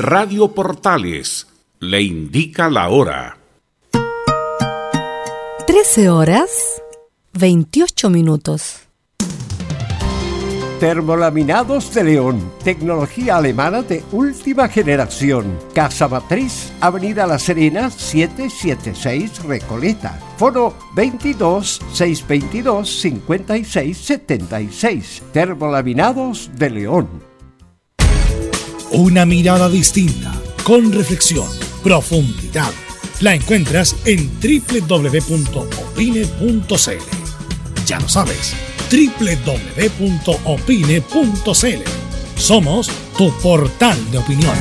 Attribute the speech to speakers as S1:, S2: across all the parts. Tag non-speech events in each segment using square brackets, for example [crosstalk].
S1: Radio Portales le indica la hora.
S2: 13 horas 28 minutos.
S3: Termolaminados de León, tecnología alemana de última generación. Casa Matriz, Avenida La Serena, 776 Recoleta. Foro 22 622 5676. Termolaminados de León.
S4: Una mirada distinta, con reflexión, profundidad. La encuentras en www.opine.cl. Ya lo sabes www.opine.cl. Somos tu portal de opinión.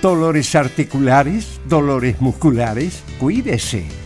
S3: Dolores articulares, dolores musculares, cuídese.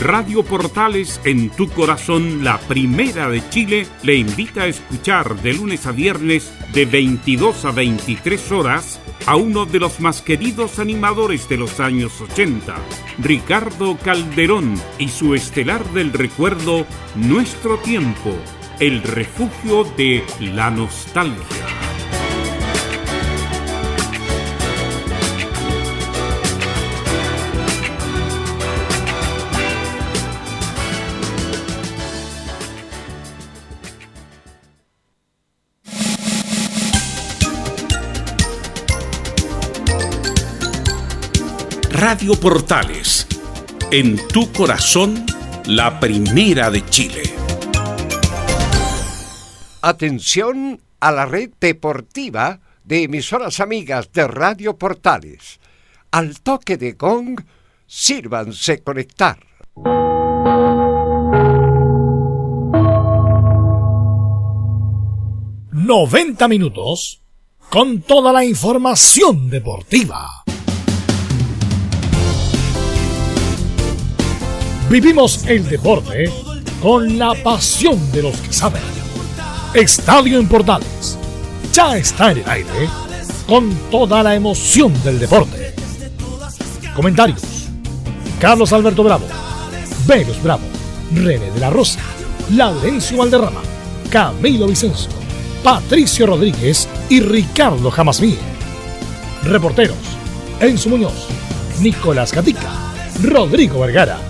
S1: Radio Portales en tu corazón, la primera de Chile, le invita a escuchar de lunes a viernes de 22 a 23 horas a uno de los más queridos animadores de los años 80, Ricardo Calderón y su estelar del recuerdo Nuestro Tiempo, el refugio de la nostalgia. Radio Portales, en tu corazón, la primera de Chile.
S3: Atención a la red deportiva de emisoras amigas de Radio Portales. Al toque de gong, sírvanse conectar.
S4: ¡90 minutos con toda la información deportiva! Vivimos el deporte con la pasión de los que saben. Estadio en Portales ya está en el aire con toda la emoción del deporte. Comentarios: Carlos Alberto Bravo, Venus Bravo, René de la Rosa, Laurencio Valderrama, Camilo Vicencio, Patricio Rodríguez y Ricardo Jamasmí. Reporteros: Enzo Muñoz, Nicolás Gatica, Rodrigo Vergara.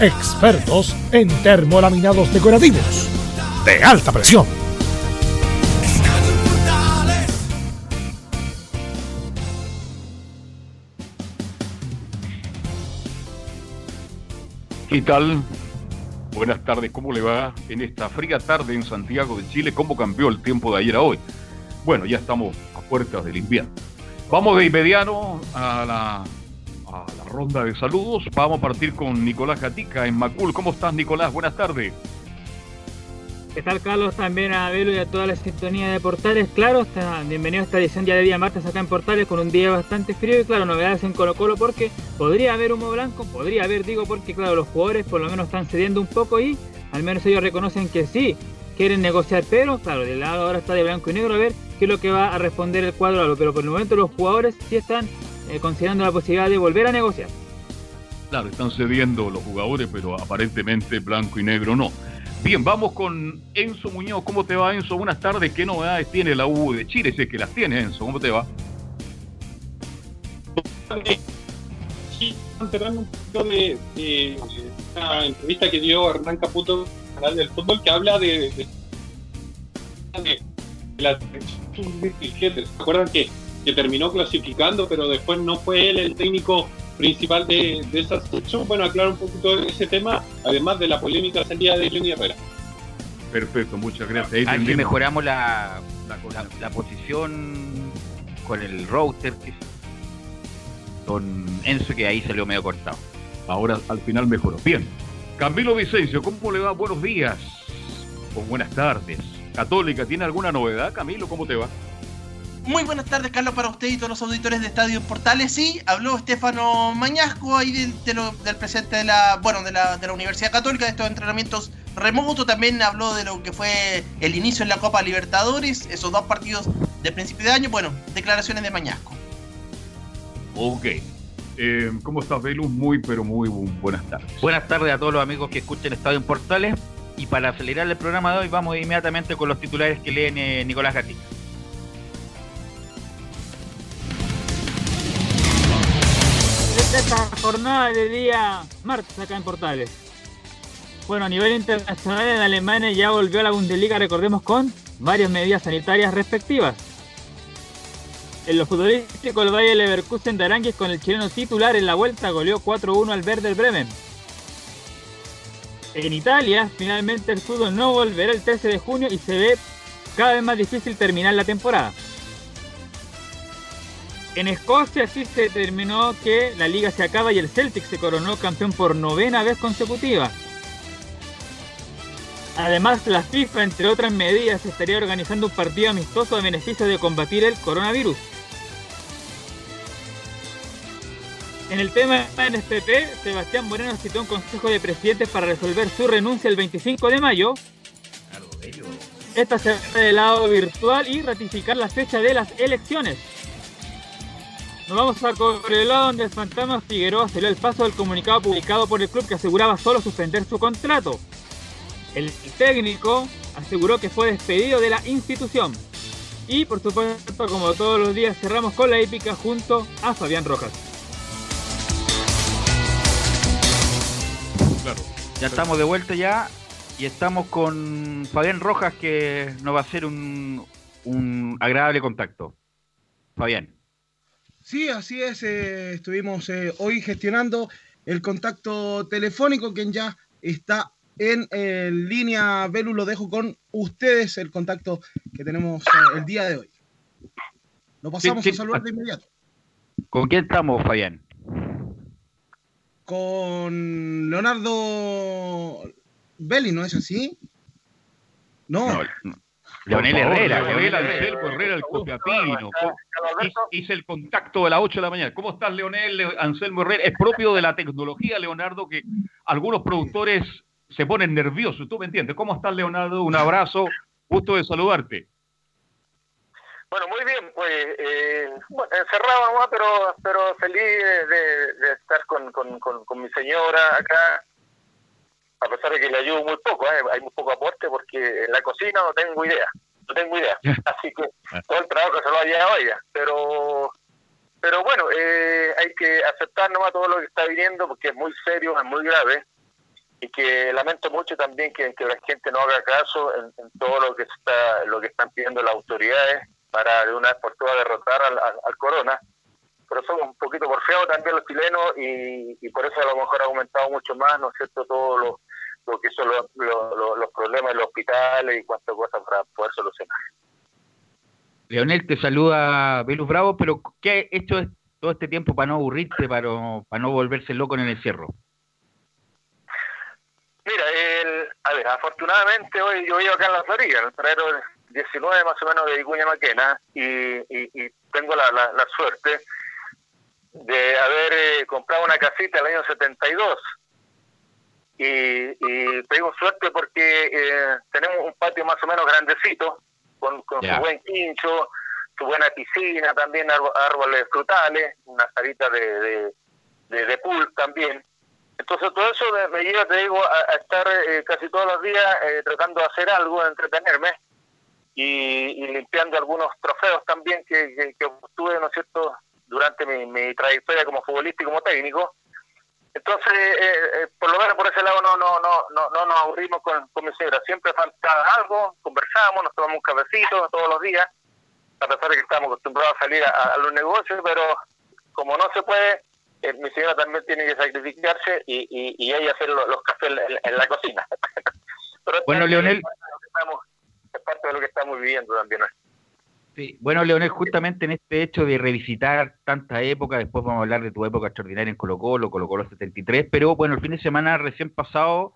S4: expertos en termolaminados decorativos de alta presión.
S5: ¿Qué tal? Buenas tardes, ¿cómo le va en esta fría tarde en Santiago de Chile? ¿Cómo cambió el tiempo de ayer a hoy? Bueno, ya estamos a puertas del invierno. Vamos de inmediato a la la ronda de saludos. Vamos a partir con Nicolás Gatica en Macul. ¿Cómo estás, Nicolás? Buenas tardes.
S6: ¿Qué tal, Carlos? También a Velo y a toda la sintonía de Portales. Claro, bienvenido a esta edición ya de día martes acá en Portales con un día bastante frío y, claro, novedades en Colo Colo porque podría haber humo blanco, podría haber, digo, porque, claro, los jugadores por lo menos están cediendo un poco y al menos ellos reconocen que sí, quieren negociar, pero, claro, del lado ahora está de blanco y negro a ver qué es lo que va a responder el cuadro, pero por el momento los jugadores sí están eh, considerando la posibilidad de volver a negociar.
S5: Claro, están cediendo los jugadores, pero aparentemente blanco y negro no. Bien, vamos con Enzo Muñoz. ¿Cómo te va, Enzo? Buenas tardes. ¿Qué novedades tiene la U de Chile? Si es que las tiene, Enzo. ¿Cómo te va?
S7: Sí, cerrando un poquito de, de, una entrevista que dio Hernán Caputo, canal del fútbol, que habla de, de, de la ¿Se acuerdan que que terminó clasificando, pero después no fue él el técnico principal de, esa sección. Bueno, aclarar un poquito ese tema, además de la polémica salida de Johnny Herrera.
S5: Perfecto, muchas gracias.
S8: Aquí mejoramos la, la, posición con el router, con Enzo, que ahí salió medio cortado.
S5: Ahora al final mejoró. Bien. Camilo Vicencio, ¿cómo le va? Buenos días o buenas tardes. Católica, ¿tiene alguna novedad? Camilo, ¿cómo te va?
S9: Muy buenas tardes, Carlos, para usted y todos los auditores de Estadio Portales. Sí, habló Estefano Mañasco ahí del presidente de la, bueno, de la, de la Universidad Católica, de estos entrenamientos remotos. También habló de lo que fue el inicio en la Copa Libertadores, esos dos partidos de principio de año. Bueno, declaraciones de Mañasco.
S5: Ok. Eh, ¿Cómo estás, Velus? Muy, pero muy buenas tardes.
S8: Buenas tardes a todos los amigos que escuchen Estadio Portales. Y para acelerar el programa de hoy, vamos inmediatamente con los titulares que leen eh, Nicolás Gatica.
S6: Esta jornada de día martes acá en Portales. Bueno, a nivel internacional en Alemania ya volvió a la Bundesliga, recordemos, con varias medidas sanitarias respectivas. En los futbolísticos, el Valle Leverkusen de Aranguis con el chileno titular en la vuelta goleó 4-1 al Werder Bremen. En Italia, finalmente el fútbol no volverá el 13 de junio y se ve cada vez más difícil terminar la temporada. En Escocia sí se determinó que la liga se acaba y el Celtic se coronó campeón por novena vez consecutiva. Además, la FIFA, entre otras medidas, estaría organizando un partido amistoso a beneficio de combatir el coronavirus. En el tema NSPP, Sebastián Moreno citó un consejo de presidentes para resolver su renuncia el 25 de mayo. Esta será de lado virtual y ratificar la fecha de las elecciones. Nos vamos a Cobreloa donde el fantasma Figueroa salió el paso del comunicado publicado por el club que aseguraba solo suspender su contrato. El técnico aseguró que fue despedido de la institución. Y por supuesto, como todos los días, cerramos con la épica junto a Fabián Rojas.
S8: Ya estamos de vuelta ya y estamos con Fabián Rojas que nos va a hacer un, un agradable contacto. Fabián.
S10: Sí, así es. eh, estuvimos eh, hoy gestionando el contacto telefónico, quien ya está en eh, línea. Belu, lo dejo con ustedes, el contacto que tenemos eh, el día de hoy. Lo pasamos
S8: Sí, sí.
S10: a saludar de inmediato.
S8: ¿Con quién estamos, Fabián?
S10: Con Leonardo Belli, ¿no es así? No.
S5: Por favor,
S8: Herrera.
S5: Leonel
S8: Leonel
S5: Anselmo Herrera, el copiapino. Co- hice- el contacto de las 8 de la mañana. ¿Cómo estás, Leonel Le- Anselmo Herrera? Es propio de la tecnología, Leonardo, que algunos productores se ponen nerviosos. ¿Tú me entiendes? ¿Cómo estás, Leonardo? Un abrazo. Gusto de saludarte.
S11: Bueno, muy bien, pues eh, bueno, encerrado nomás, pero, pero feliz de, de- de estar con, con, con, con mi señora acá, a pesar de que le ayudo muy poco, ¿eh? hay muy poco aporte porque en la cocina no tengo idea, no tengo idea, así que [laughs] todo el trabajo se lo ha llevado ella, pero pero bueno, eh, hay que aceptar nomás todo lo que está viniendo porque es muy serio, es muy grave y que lamento mucho también que, que la gente no haga caso en, en todo lo que está lo que están pidiendo las autoridades para de una vez por todas derrotar al, al- al corona pero somos un poquito porfiados también los chilenos y, y por eso a lo mejor ha aumentado mucho más no es cierto todo lo, lo que son los, los, los- problemas en los hospitales y cuántas cosas para poder solucionar
S8: Leonel te saluda Velus Bravo, pero ¿qué ha hecho todo este tiempo para no aburrirte, para, no- para no volverse loco en el encierro?
S11: Mira, el, a ver, afortunadamente hoy yo vivo acá en la Florida, en el paradero 19 más o menos de Vicuña Maquena, y, y, y tengo la, la, la suerte de haber eh, comprado una casita el año 72. Y, y tengo suerte porque eh, tenemos un patio más o menos grandecito, con, con su buen quincho, su buena piscina, también árbo- árboles frutales, una salita de, de, de, de pool también. Entonces todo eso me, me lleva, te digo, a, a estar eh, casi todos los días eh, tratando de hacer algo, de entretenerme y, y limpiando algunos trofeos también que, que, que obtuve, ¿no es cierto?, durante mi, mi trayectoria como futbolista y como técnico. Entonces, eh, eh, por lo menos por ese lado no no no no, no nos aburrimos con, con mi señora. Siempre falta algo, conversamos, nos tomamos un cafecito todos los días, a pesar de que estamos acostumbrados a salir a, a los negocios, pero como no se puede, eh, mi señora también tiene que sacrificarse y, y, y ella hacer lo- los, cafés en, la cocina. [laughs] Pero
S8: Bueno,
S11: es
S8: Leonel.
S11: parte de lo que estamos- Es parte de lo que estamos viviendo también. ¿no?
S8: Sí. Bueno, Leonel, justamente en este hecho de revisitar tanta época, después vamos a hablar de tu época extraordinaria en Colo Colo, Colo Colo 73, pero bueno, el fin de semana recién pasado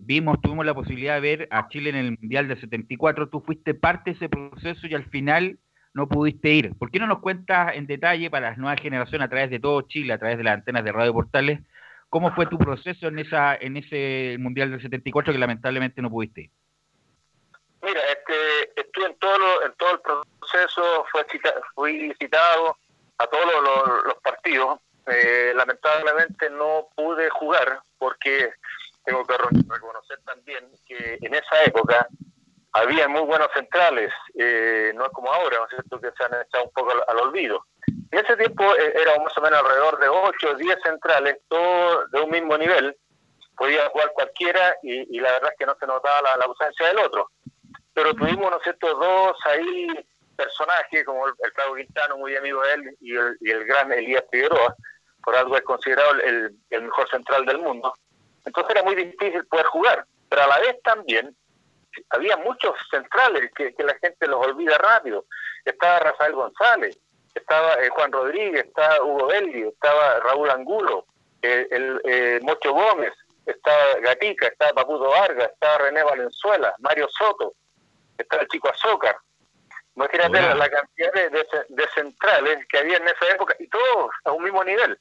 S8: vimos, tuvimos la posibilidad de ver a Chile en el Mundial del 74, tú fuiste parte de ese proceso y al final no pudiste ir. ¿Por qué no nos cuentas en detalle para las nuevas generaciones a través de todo Chile, a través de las antenas de Radio Portales, cómo fue tu proceso en esa en ese Mundial del 74 que lamentablemente no pudiste ir?
S11: Mira, este, estuve en todo, lo- en todo el proceso, fue cita- fui citado a todos los, partidos. Eh, lamentablemente no pude jugar porque tengo que re- reconocer también que en esa época había muy buenos centrales, eh, no es como ahora, ¿no es cierto?, que se han echado un poco al, olvido. En ese tiempo eh, era más o menos alrededor de 8 o 10 centrales, todos de un mismo nivel, podía jugar cualquiera y, y la verdad es que no se notaba la ausencia del otro pero tuvimos, ¿no es cierto?, dos ahí personajes, como el, el Claudio Quintano, muy amigo de él, y el, y el gran Elías Figueroa, por algo es considerado el, el mejor central del mundo. Entonces era muy difícil poder jugar, pero a la vez también había muchos centrales que, la gente los olvida rápido. Estaba Rafael González, estaba eh, Juan Rodríguez, estaba Hugo Belli, estaba Raúl Angulo, eh, el eh, Mocho Gómez, estaba Gatica, estaba Papudo Vargas, estaba René Valenzuela, Mario Soto, estaba el chico Azócar. Imagínate la, la cantidad de, de, de centrales que había en esa época y todos a un mismo nivel.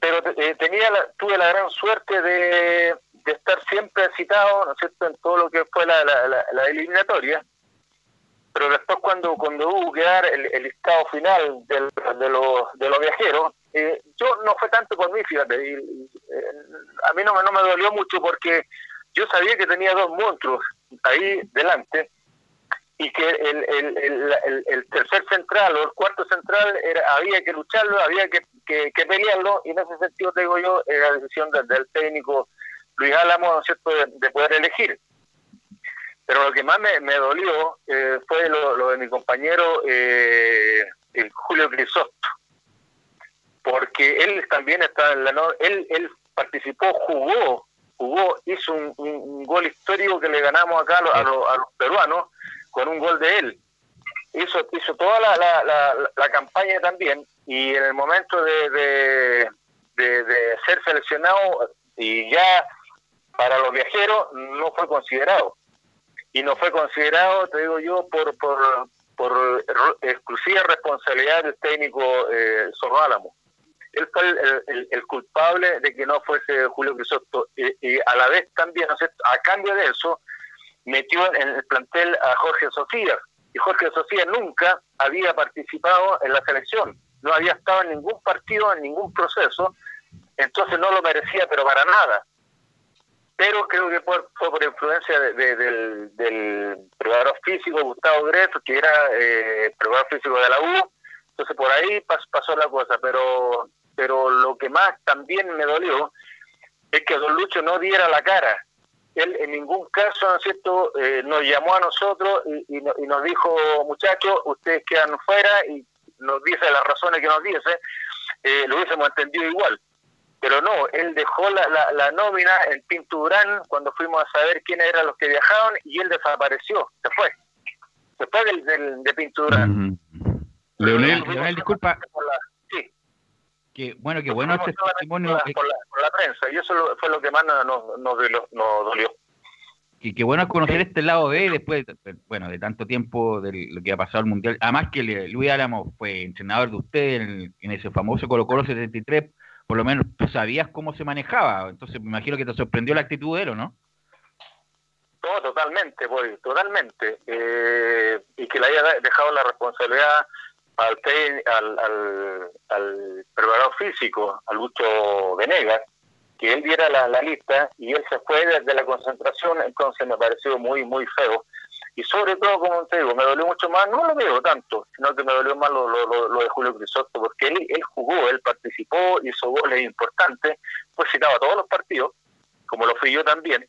S11: Pero eh, tenía la- tuve la gran suerte de, de estar siempre citado, ¿no es cierto?, en todo lo que fue la, la, eliminatoria. Pero después cuando cuando hubo que dar el, el listado final del- de, los, de los viajeros, eh, yo no fue tanto por mí, fíjate, y, eh, a mí no, me- no me dolió mucho porque yo sabía que tenía dos monstruos ahí delante y que el, el, el, tercer central o el cuarto central era, había que lucharlo, había que, que, pelearlo y en ese sentido te digo yo, era decisión del, técnico Luis Álamo, ¿no es cierto?, de, de poder elegir. Pero lo que más me, me dolió eh, fue lo, de mi compañero eh, el Julio Crisóstomo porque él también está en la él él participó jugó jugó hizo un, un- gol histórico que le ganamos acá a los, a los- peruanos con un gol de él. Hizo hizo toda la, la, la, campaña también y en el momento de, de, ser seleccionado y ya para los viajeros no fue considerado. Y no fue considerado te digo yo por por por exclusiva responsabilidad del técnico eh, Zorro Álamo él fue el, culpable de que no fuese Julio Crisóstomo y, a la vez también, ¿no a cambio de eso, metió en el plantel a Jorge Sofía. Y Jorge Sofía nunca había participado en la selección, no había estado en ningún partido, en ningún proceso, entonces no lo merecía, pero para nada. Pero creo que fue, por influencia de- de- del, del preparador físico Gustavo Greto, que era eh, preparador físico de la U, entonces por ahí pas- pasó la cosa, pero pero lo que más también me dolió es que Don Lucho no diera la cara. Él en ningún caso, ¿no es cierto?, eh, nos llamó a nosotros y, y no- y nos dijo, muchachos, ustedes quedan fuera y nos dice las razones que nos dice, eh, lo hubiésemos entendido igual. Pero no, él dejó la, la, nómina en Pinturán cuando fuimos a saber quiénes eran los que viajaban y él desapareció, se fue. Fue del, del- de Pinturán.
S8: Leonel, Leonel, disculpa.
S11: Sí.
S8: Que, bueno, que bueno este testimonio.
S11: por la, por la- por la prensa y eso lo- fue lo que más nos, nos, nos dolió.
S8: Y qué bueno es conocer este lado de después, de, bueno, de tanto tiempo de lo que ha pasado el Mundial. Además que Luis Álamo fue entrenador de usted en, en ese famoso Colo Colo 73, por lo menos tú sabías cómo se manejaba. Entonces me imagino que te sorprendió la actitud de él, ¿o no?
S11: No, totalmente, pues, totalmente. Eh, y que le haya de- dejado la responsabilidad al, al, al, al preparador físico, al Lucho Venegas, que él diera la, la lista y él se fue desde la concentración, entonces me pareció muy, muy feo. Y sobre todo, como te digo, me dolió mucho más, no lo digo tanto, sino que me dolió más lo, lo, lo- de Julio Crisóstomo, porque él, él jugó, él participó, hizo goles importantes, fue citado a todos los partidos, como lo fui yo también,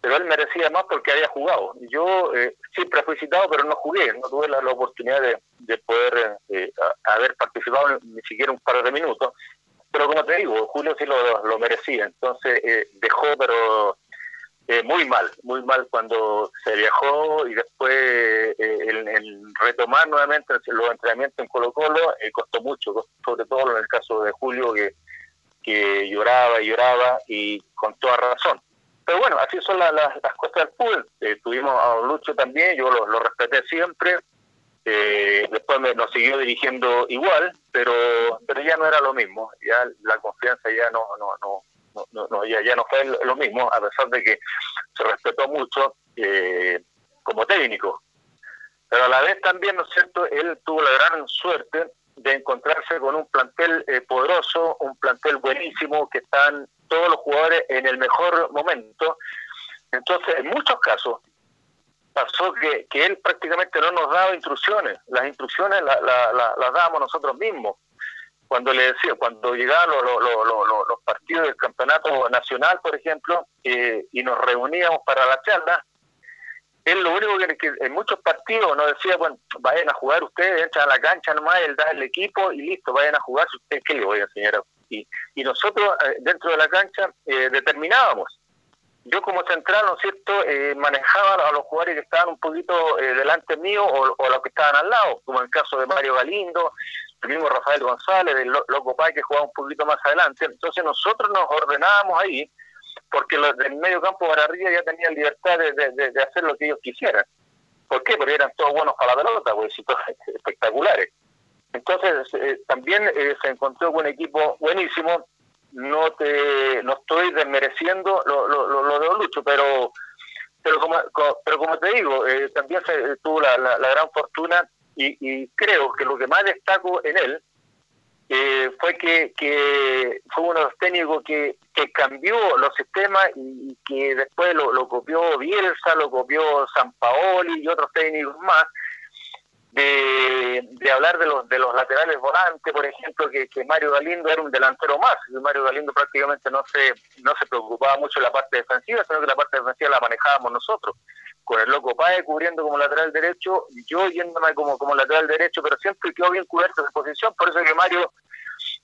S11: pero él merecía más porque había jugado. Yo eh, siempre fui citado, pero no jugué, no tuve la, oportunidad de, de poder eh, a- haber participado ni siquiera un par de minutos. Pero como te digo, Julio sí lo, lo merecía, entonces eh, dejó, pero eh, muy mal, muy mal cuando se viajó y después eh, el, retomar nuevamente los entrenamientos en Colo Colo eh, costó mucho, sobre todo en el caso de Julio que, que lloraba y lloraba y con toda razón. Pero bueno, así son la- la- las cosas del fútbol. Eh, tuvimos a Don Lucho también, yo lo, respeté siempre. Eh, después me, nos siguió dirigiendo igual, pero pero ya no era lo mismo. Ya la confianza ya no no no, no, no- no, ya, ya no fue lo mismo, a pesar de que se respetó mucho eh, como técnico. Pero a la vez también, ¿no es cierto?, él tuvo la gran suerte de encontrarse con un plantel eh, poderoso, un plantel buenísimo, que están todos los jugadores en el mejor momento. Entonces, en muchos casos, pasó que, que él prácticamente no nos daba instrucciones. Las instrucciones la- la- la- las dábamos nosotros mismos. Cuando le decía, cuando llegaban los, los- los- los- partidos del campeonato nacional, por ejemplo, eh, y nos reuníamos para la charla, él lo único que, que en muchos partidos nos decía, bueno, vayan a jugar ustedes, entran a la cancha nomás, él da el equipo y listo, vayan a jugar, si ustedes qué le voy a enseñar. Y, y nosotros eh, dentro de la cancha eh, determinábamos. Yo como central, ¿no es cierto?, eh, manejaba a los jugadores que estaban un poquito eh, delante mío o, o los que estaban al lado, como en el caso de Mario Galindo, el mismo Rafael González, el Lo- Loco Pai que jugaba un poquito más adelante. Entonces nosotros nos ordenábamos ahí porque los del medio campo para arriba ya tenían libertad de, de- hacer lo que ellos quisieran. ¿Por qué? Porque eran todos buenos para la pelota, pues, [laughs] espectaculares. Entonces, eh, también eh, se encontró con un equipo buenísimo. No te no estoy desmereciendo lo, lo, lo, lo de Lucho, pero pero como, co- pero como te digo, eh, también se tuvo la, la, la gran fortuna y creo que lo que más destaco en él eh, fue que, que fue uno de los técnicos que, que cambió los sistemas y, que después lo, lo copió Bielsa, lo copió San Paoli y otros técnicos más, de, de hablar de los, de los laterales volantes, por ejemplo, que, que Mario Galindo era un delantero más, y Mario Galindo prácticamente no se, no se preocupaba mucho de la parte defensiva, sino que la parte defensiva la manejábamos nosotros, con el loco Pae cubriendo como lateral derecho, yo yéndome como, como lateral derecho, pero siempre quedó bien cubierto esa posición, por eso que Mario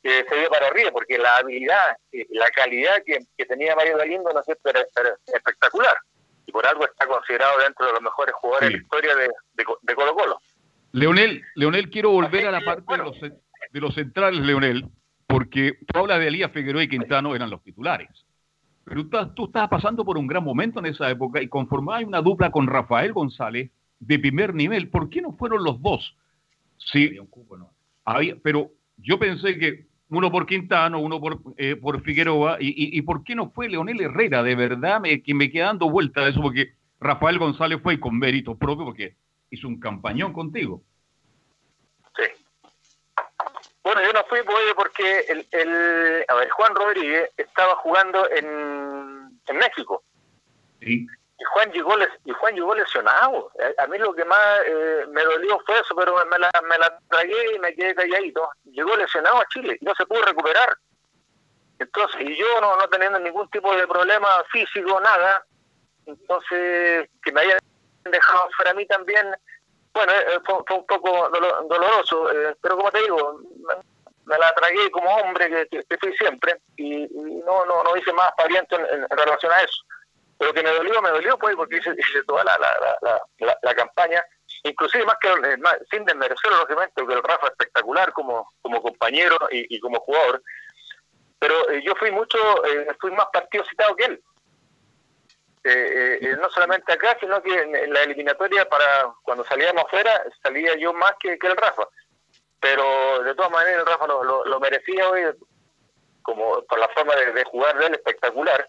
S11: eh, se dio para arriba, porque la habilidad, eh, la calidad que, que tenía Mario Galindo no sé, era, era espectacular, y por algo está considerado dentro de los mejores jugadores de la historia de, de, de Colo Colo.
S5: Leonel, Leonel, quiero volver a la parte de los, de los centrales, Leonel, porque tú hablas de Elías Figueroa y Quintano eran los titulares. Pero tú, tú estabas pasando por un gran momento en esa época y conformabas una dupla con Rafael González de primer nivel. ¿Por qué no fueron los dos? Sí, había, pero yo pensé que uno por Quintano, uno por, eh, por Figueroa, y, y, y por qué no fue Leonel Herrera? De verdad, me, que me queda dando vuelta de eso, porque Rafael González fue con mérito propio, porque hizo un campañón contigo.
S11: Bueno, yo no fui pues, porque el, el, a ver, Juan Rodríguez estaba jugando en, en México.
S5: Sí.
S11: Y Juan llegó, y Juan llegó lesionado. A, a mí lo que más eh, me dolió fue eso, pero me la, me la tragué y me quedé calladito. Llegó lesionado a Chile y no se pudo recuperar. Entonces, y yo no, no teniendo ningún tipo de problema físico, nada, entonces que me hayan dejado fuera a mí también, bueno, eh, fue, fue un poco dolo- doloroso, eh, pero como te digo, me, la tragué como hombre que, que- que fui siempre y, no, no, no hice más pariente en, relación a eso. Pero que me dolió, me dolió, pues, porque hice, toda la, la, la, la, la- campaña, inclusive más que eh, más- sin desmerecerlo, lógicamente, porque el Rafa es espectacular como, como compañero y, y como jugador, pero eh, yo fui mucho, eh, fui más partido citado que él. Eh, eh, eh, no solamente acá, sino que en, en la eliminatoria para cuando salíamos afuera, salía yo más que, que el Rafa. Pero de todas maneras el Rafa lo, lo, lo merecía hoy, como por la forma de, de jugar de él espectacular.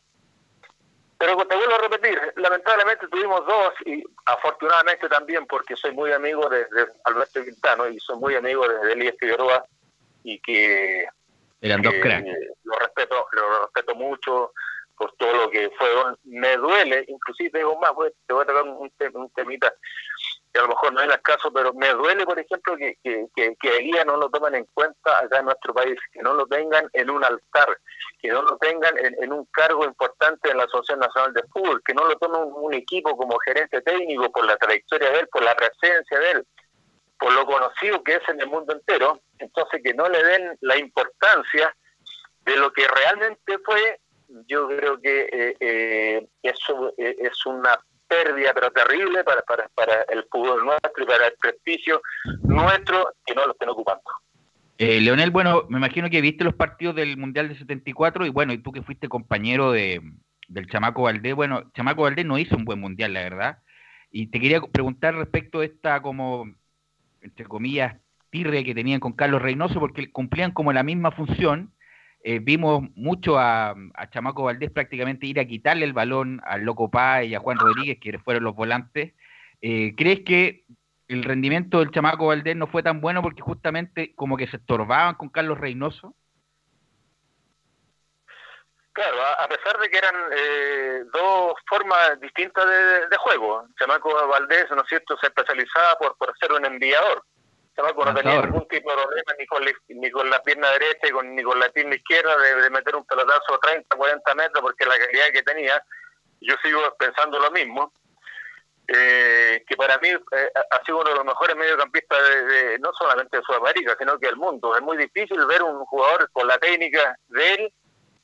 S11: Pero te vuelvo a repetir, lamentablemente tuvimos dos y afortunadamente también porque soy muy amigo de, de Alberto Quintano y soy muy amigo de, de Elías Figueroa y que
S8: Eran dos cracks.
S11: eh, lo respeto lo respeto mucho por todo lo que fueron me duele inclusive digo más pues, te voy a tocar un, te- un temita que a lo mejor no es el caso pero me duele por ejemplo que que, que, que a Elías no lo tomen en cuenta acá en nuestro país que no lo tengan en un altar que no lo tengan en, en un cargo importante en la Asociación Nacional de Fútbol que no lo tome un, un equipo como gerente técnico por la trayectoria de él por la presencia de él por lo conocido que es en el mundo entero, entonces que no le den la importancia de lo que realmente fue, yo creo que eh, eh, eso eh, es una pérdida pero terrible para, para, para el fútbol nuestro y para el prestigio nuestro que no lo estén ocupando.
S8: Eh, Leonel, bueno, me imagino que viste los partidos del Mundial de 74 y bueno, y tú que fuiste compañero de, del Chamaco Valdés, bueno, Chamaco Valdés no hizo un buen Mundial, la verdad. Y te quería preguntar respecto a esta como, entre comillas, tirre que tenían con Carlos Reynoso, porque cumplían como la misma función. Eh, vimos mucho a, Chamaco Valdés prácticamente ir a quitarle el balón al Loco Paz y a Juan Rodríguez, que fueron los volantes. Eh, ¿Crees que el rendimiento del Chamaco Valdés no fue tan bueno porque justamente como que se estorbaban con Carlos Reynoso?
S11: Claro, a, pesar de que eran eh, dos formas distintas de, de juego. Chamaco Valdés, ¿no es cierto?, se especializaba por, por ser un enviador. Chamaco no tenía ningún tipo de problema ni con, la- ni con la pierna derecha y con, ni con la pierna izquierda de, de meter un pelotazo a 30, 40 metros porque la calidad que tenía, yo sigo pensando lo mismo. Eh, que para mí eh, ha sido uno de los mejores mediocampistas de, de- no solamente de Sudamérica, sino que del mundo. Es muy difícil ver un jugador con la técnica de él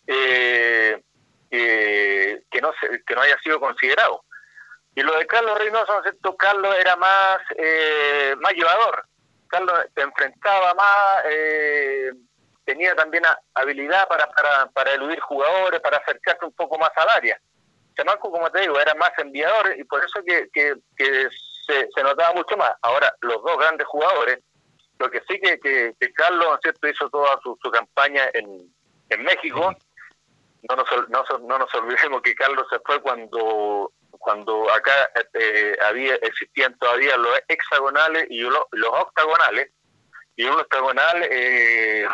S11: eh, que, que no se- que no haya sido considerado. Y lo de Carlos Reynoso, ¿no es cierto? Carlos era más, eh, más llevador. Carlos se enfrentaba más, eh, tenía también a- habilidad para, para, para eludir jugadores, para acercarse un poco más al área. Chamaco, como te digo, era más enviador y por eso que, que, que se, se notaba mucho más. Ahora, los dos grandes jugadores, lo que sí que, que, que Carlos, ¿no es cierto?, hizo toda su, su campaña en, en México. No nos, no, no nos olvidemos que Carlos se fue cuando cuando acá eh, había existían todavía los hexagonales y lo- los octagonales y un octagonal eh,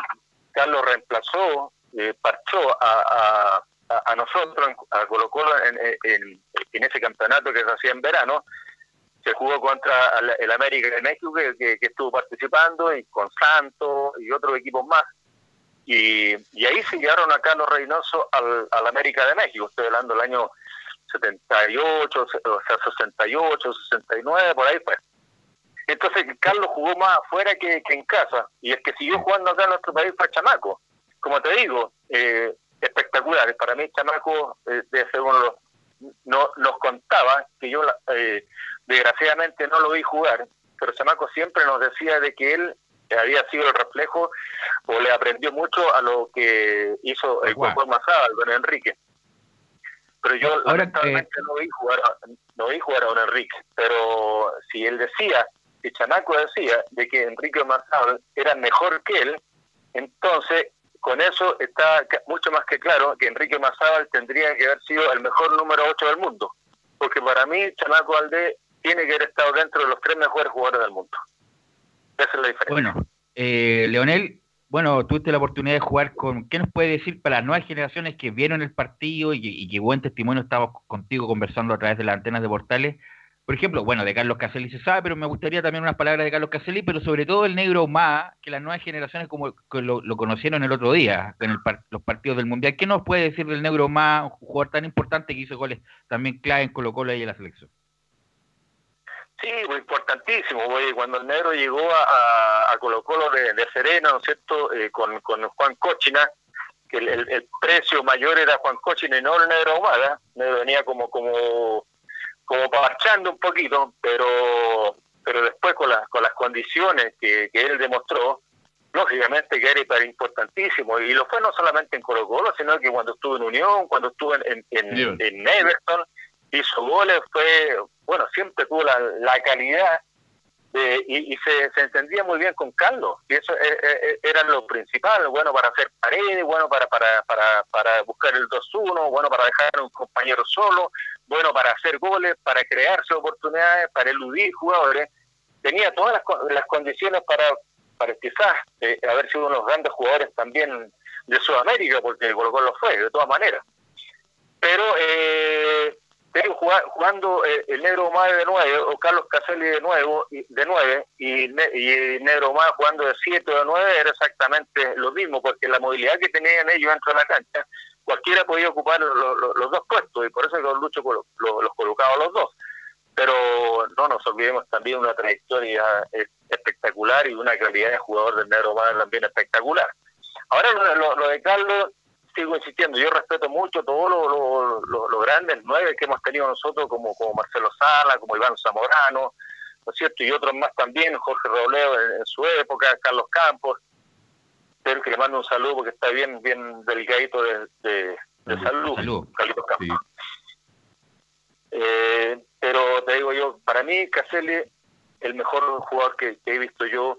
S11: Carlos reemplazó eh, parchó a, a, a- nosotros a Colo Colo en, en, ese campeonato que se hacía en verano se jugó contra el, América de México, que, que- que estuvo participando, y con Santos y otros equipos más. Y, y ahí se llevaron a Carlos Reynoso al, al América de México, estoy hablando del año 78, se- o sea, 68, 69, por ahí fue. Entonces Carlos jugó más afuera que, que en casa, y el que siguió jugando acá en nuestro país fue Chamaco. Como te digo, eh, espectaculares. Para mí Chamaco eh, debe ser uno de los... No, nos contaba que yo, eh, desgraciadamente, no lo vi jugar, pero Chamaco siempre nos decía de que él había sido el reflejo o le aprendió mucho a lo que hizo el. Coco Mazábal, don Enrique. Pero yo
S8: Ahora,
S11: lamentablemente no vi jugar a, no vi jugar a don Enrique, pero si él decía, si Chamaco decía de que Enrique Mazábal era mejor que él, entonces con eso está mucho más que claro que Enrique Mazábal tendría que haber sido el mejor número 8 del mundo, porque para mí Chamaco Valdés tiene que haber estado dentro de los tres mejores jugadores del mundo. Esa es la diferencia.
S8: Bueno, eh, Leonel, bueno, tuviste la oportunidad de jugar con. ¿Qué nos puede decir para las nuevas generaciones que vieron el partido y, y que buen testimonio estamos contigo conversando a través de las antenas de portales? Por ejemplo, bueno, de Carlos Caselli se sabe, pero me gustaría también unas palabras de Carlos Caselli, pero sobre todo el negro más, que las nuevas generaciones como lo, lo conocieron el otro día en el par- los partidos del Mundial. ¿Qué nos puede decir del negro más, un jugador tan importante que hizo goles también clave en Colo Colo y en la selección?
S11: Sí, importantísimo. Oye, cuando el negro llegó a, a- a Colo Colo de, de Serena, ¿no es cierto?, Eh, con, con Juan Cochina, que el, el- el precio mayor era Juan Cochina y no el negro Ahumada. El negro venía como, como, como parchando un poquito, pero pero después con, las con las condiciones que, que él demostró, lógicamente que era importantísimo. Y lo fue no solamente en Colo Colo, sino que cuando estuvo en Unión, cuando estuvo en, en, en- en Everton, hizo goles, fue, bueno, siempre tuvo la, la calidad y, y se, se entendía muy bien con Carlos, y eso eh, era lo principal, bueno para hacer paredes, bueno para, para, para, para buscar el 2-1, bueno para dejar a un compañero solo, bueno para hacer goles, para crearse oportunidades, para eludir jugadores, tenía todas las, las condiciones para, para quizás eh, haber sido uno de los grandes jugadores también de Sudamérica, porque Colo Colo lo fue, de todas maneras. Pero eh, juga- jugando eh, el Negro Omar de 9 o Carlos Caselli de nuevo de 9 y, y Negro Omar jugando de 7 o de 9 era exactamente lo mismo, porque la movilidad que tenían ellos dentro de la cancha, cualquiera podía ocupar lo- lo- los dos puestos y por eso que Lucho colo- lo- los colocaba los dos. Pero no nos olvidemos también una trayectoria eh, espectacular y una calidad de jugador del Negro Omar también espectacular. Ahora lo- lo de Carlos, sigo insistiendo, yo respeto mucho todos los los grandes nueve que hemos tenido nosotros, como, como Marcelo Sala, como Iván Zamorano, ¿no es cierto? Y otros más también, Jorge Robledo en, en su época, Carlos Campos, pero que le mando un saludo porque está bien bien delgadito de, de, de salud, Carlitos Campos. Eh, pero te digo yo, para mí Caselli el mejor jugador que, que he visto yo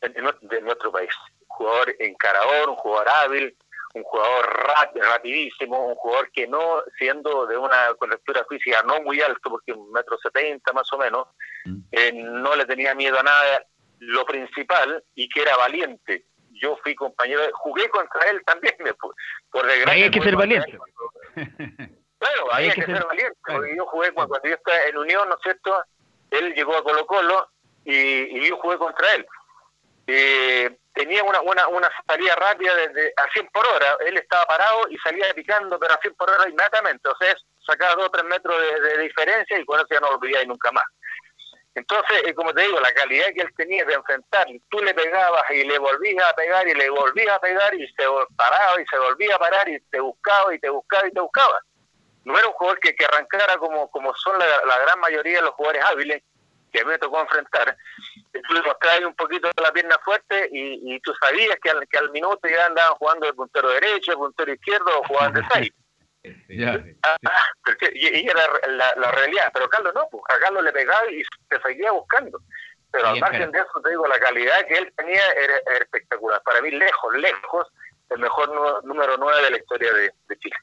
S11: en- en nue- de nuestro país. Un jugador encarador, un jugador hábil, un jugador rap- rapidísimo, un jugador que no, siendo de una colectura física no muy alto, porque un metro setenta más o menos, eh, no le tenía miedo a nada, lo principal, y que era valiente. Yo fui compañero, jugué contra él también, fu- por desgracia.
S8: Ahí hay que ser valiente.
S11: Claro, ahí hay que ser valiente. porque Yo jugué cuando, cuando yo estaba en Unión, ¿no es cierto? Él llegó a Colo Colo y, y yo jugué contra él. Eh, tenía una, una, una salida rápida desde a 100 por hora. Él estaba parado y salía picando, pero a 100 por hora inmediatamente. O sea, sacaba 2 o 3 metros de, diferencia y con eso ya no lo olvidáis nunca más. Entonces, eh, como te digo, la calidad que él tenía de enfrentar, tú le pegabas y le volvías a pegar y le volvías a pegar y se paraba y se volvía a parar y te buscaba y te buscaba y te buscaba. No era un jugador que, que arrancara como, como son la gran mayoría de los jugadores hábiles que a mí me tocó enfrentar. Tú le mostrabas un poquito la pierna fuerte y, y tú sabías que al, que al minuto ya andaban jugando de puntero derecho, de puntero izquierdo o jugaban de seis. [laughs] Ah, ah, porque- y, era la, la realidad. Pero Carlos no, pues a Carlos le pegaba y se seguía buscando. Pero al margen de eso, te digo, la calidad que él tenía era, era espectacular. Para mí, lejos, lejos, el mejor número 9 de la historia de, de Chile.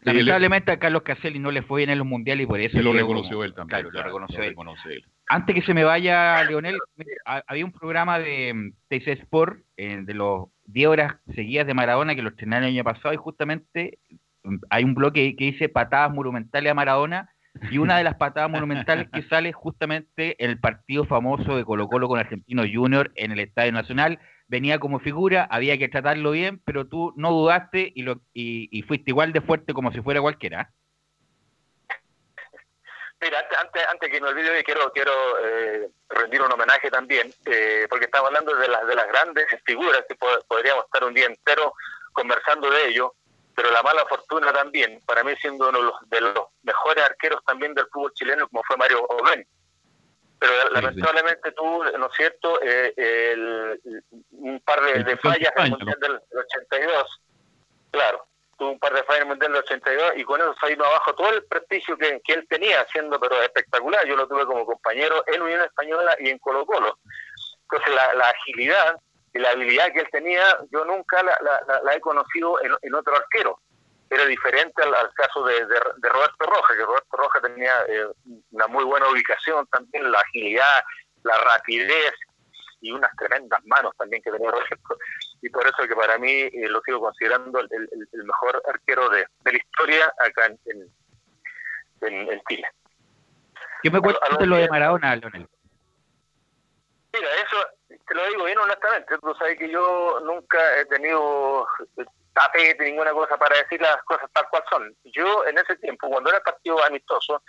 S8: Lamentablemente a Carlos Caselli no le fue bien en los mundiales y por eso
S5: Y lo reconoció
S8: como-
S5: él también.
S8: Claro, lo
S5: claro,
S8: reconoció
S5: lo
S8: él.
S5: reconoce él.
S8: Antes que se me vaya, Leonel, ha- había un programa de mm, TC Sport eh, de los 10 horas seguidas de Maradona que lo estrenaron el año pasado y justamente mm, hay un bloque que dice patadas monumentales a Maradona Y una de las patadas monumentales que sale justamente en el partido famoso de Colo Colo con Argentino Junior en el Estadio Nacional. Venía como figura, había que tratarlo bien, pero tú no dudaste y, lo, y fuiste igual de fuerte como si fuera cualquiera.
S11: Mira, antes, antes, antes que me olvide, quiero quiero eh, rendir un homenaje también, eh, porque estamos hablando de las de las grandes figuras que po- podríamos estar un día entero conversando de ello, pero la mala fortuna también, para mí siendo uno de los, de los mejores arqueros también del fútbol chileno, como fue Mario Oben. Pero lamentablemente tuvo, ¿no es cierto?, eh, el- un par de, de fallas en el Mundial del, del 82. Claro, tuvo un par de fallas en el Mundial del 82 y con eso se vino abajo todo el prestigio que, que él tenía haciendo, pero espectacular. Yo lo tuve como compañero en Unión Española y en Colo Colo. Entonces la, la agilidad y la habilidad que él tenía, yo nunca la, la- he conocido en, en otro arquero. Era diferente al, al caso de, de- de Roberto Roja, que Roberto Roja tenía eh, una muy buena ubicación también, la agilidad, la rapidez y unas tremendas manos también que tenía Roberto. Y por eso que para mí eh, lo sigo considerando el, el- el mejor arquero de, de la historia acá en, en, en- en Chile.
S8: ¿Qué me cuentas de lo de Maradona, Leonel?
S11: Mira, eso te lo digo bien honestamente. Tú sabes que yo nunca he tenido eh, tapete, ninguna cosa para decir las cosas tal cual son. Yo en ese tiempo, cuando era partido amistoso,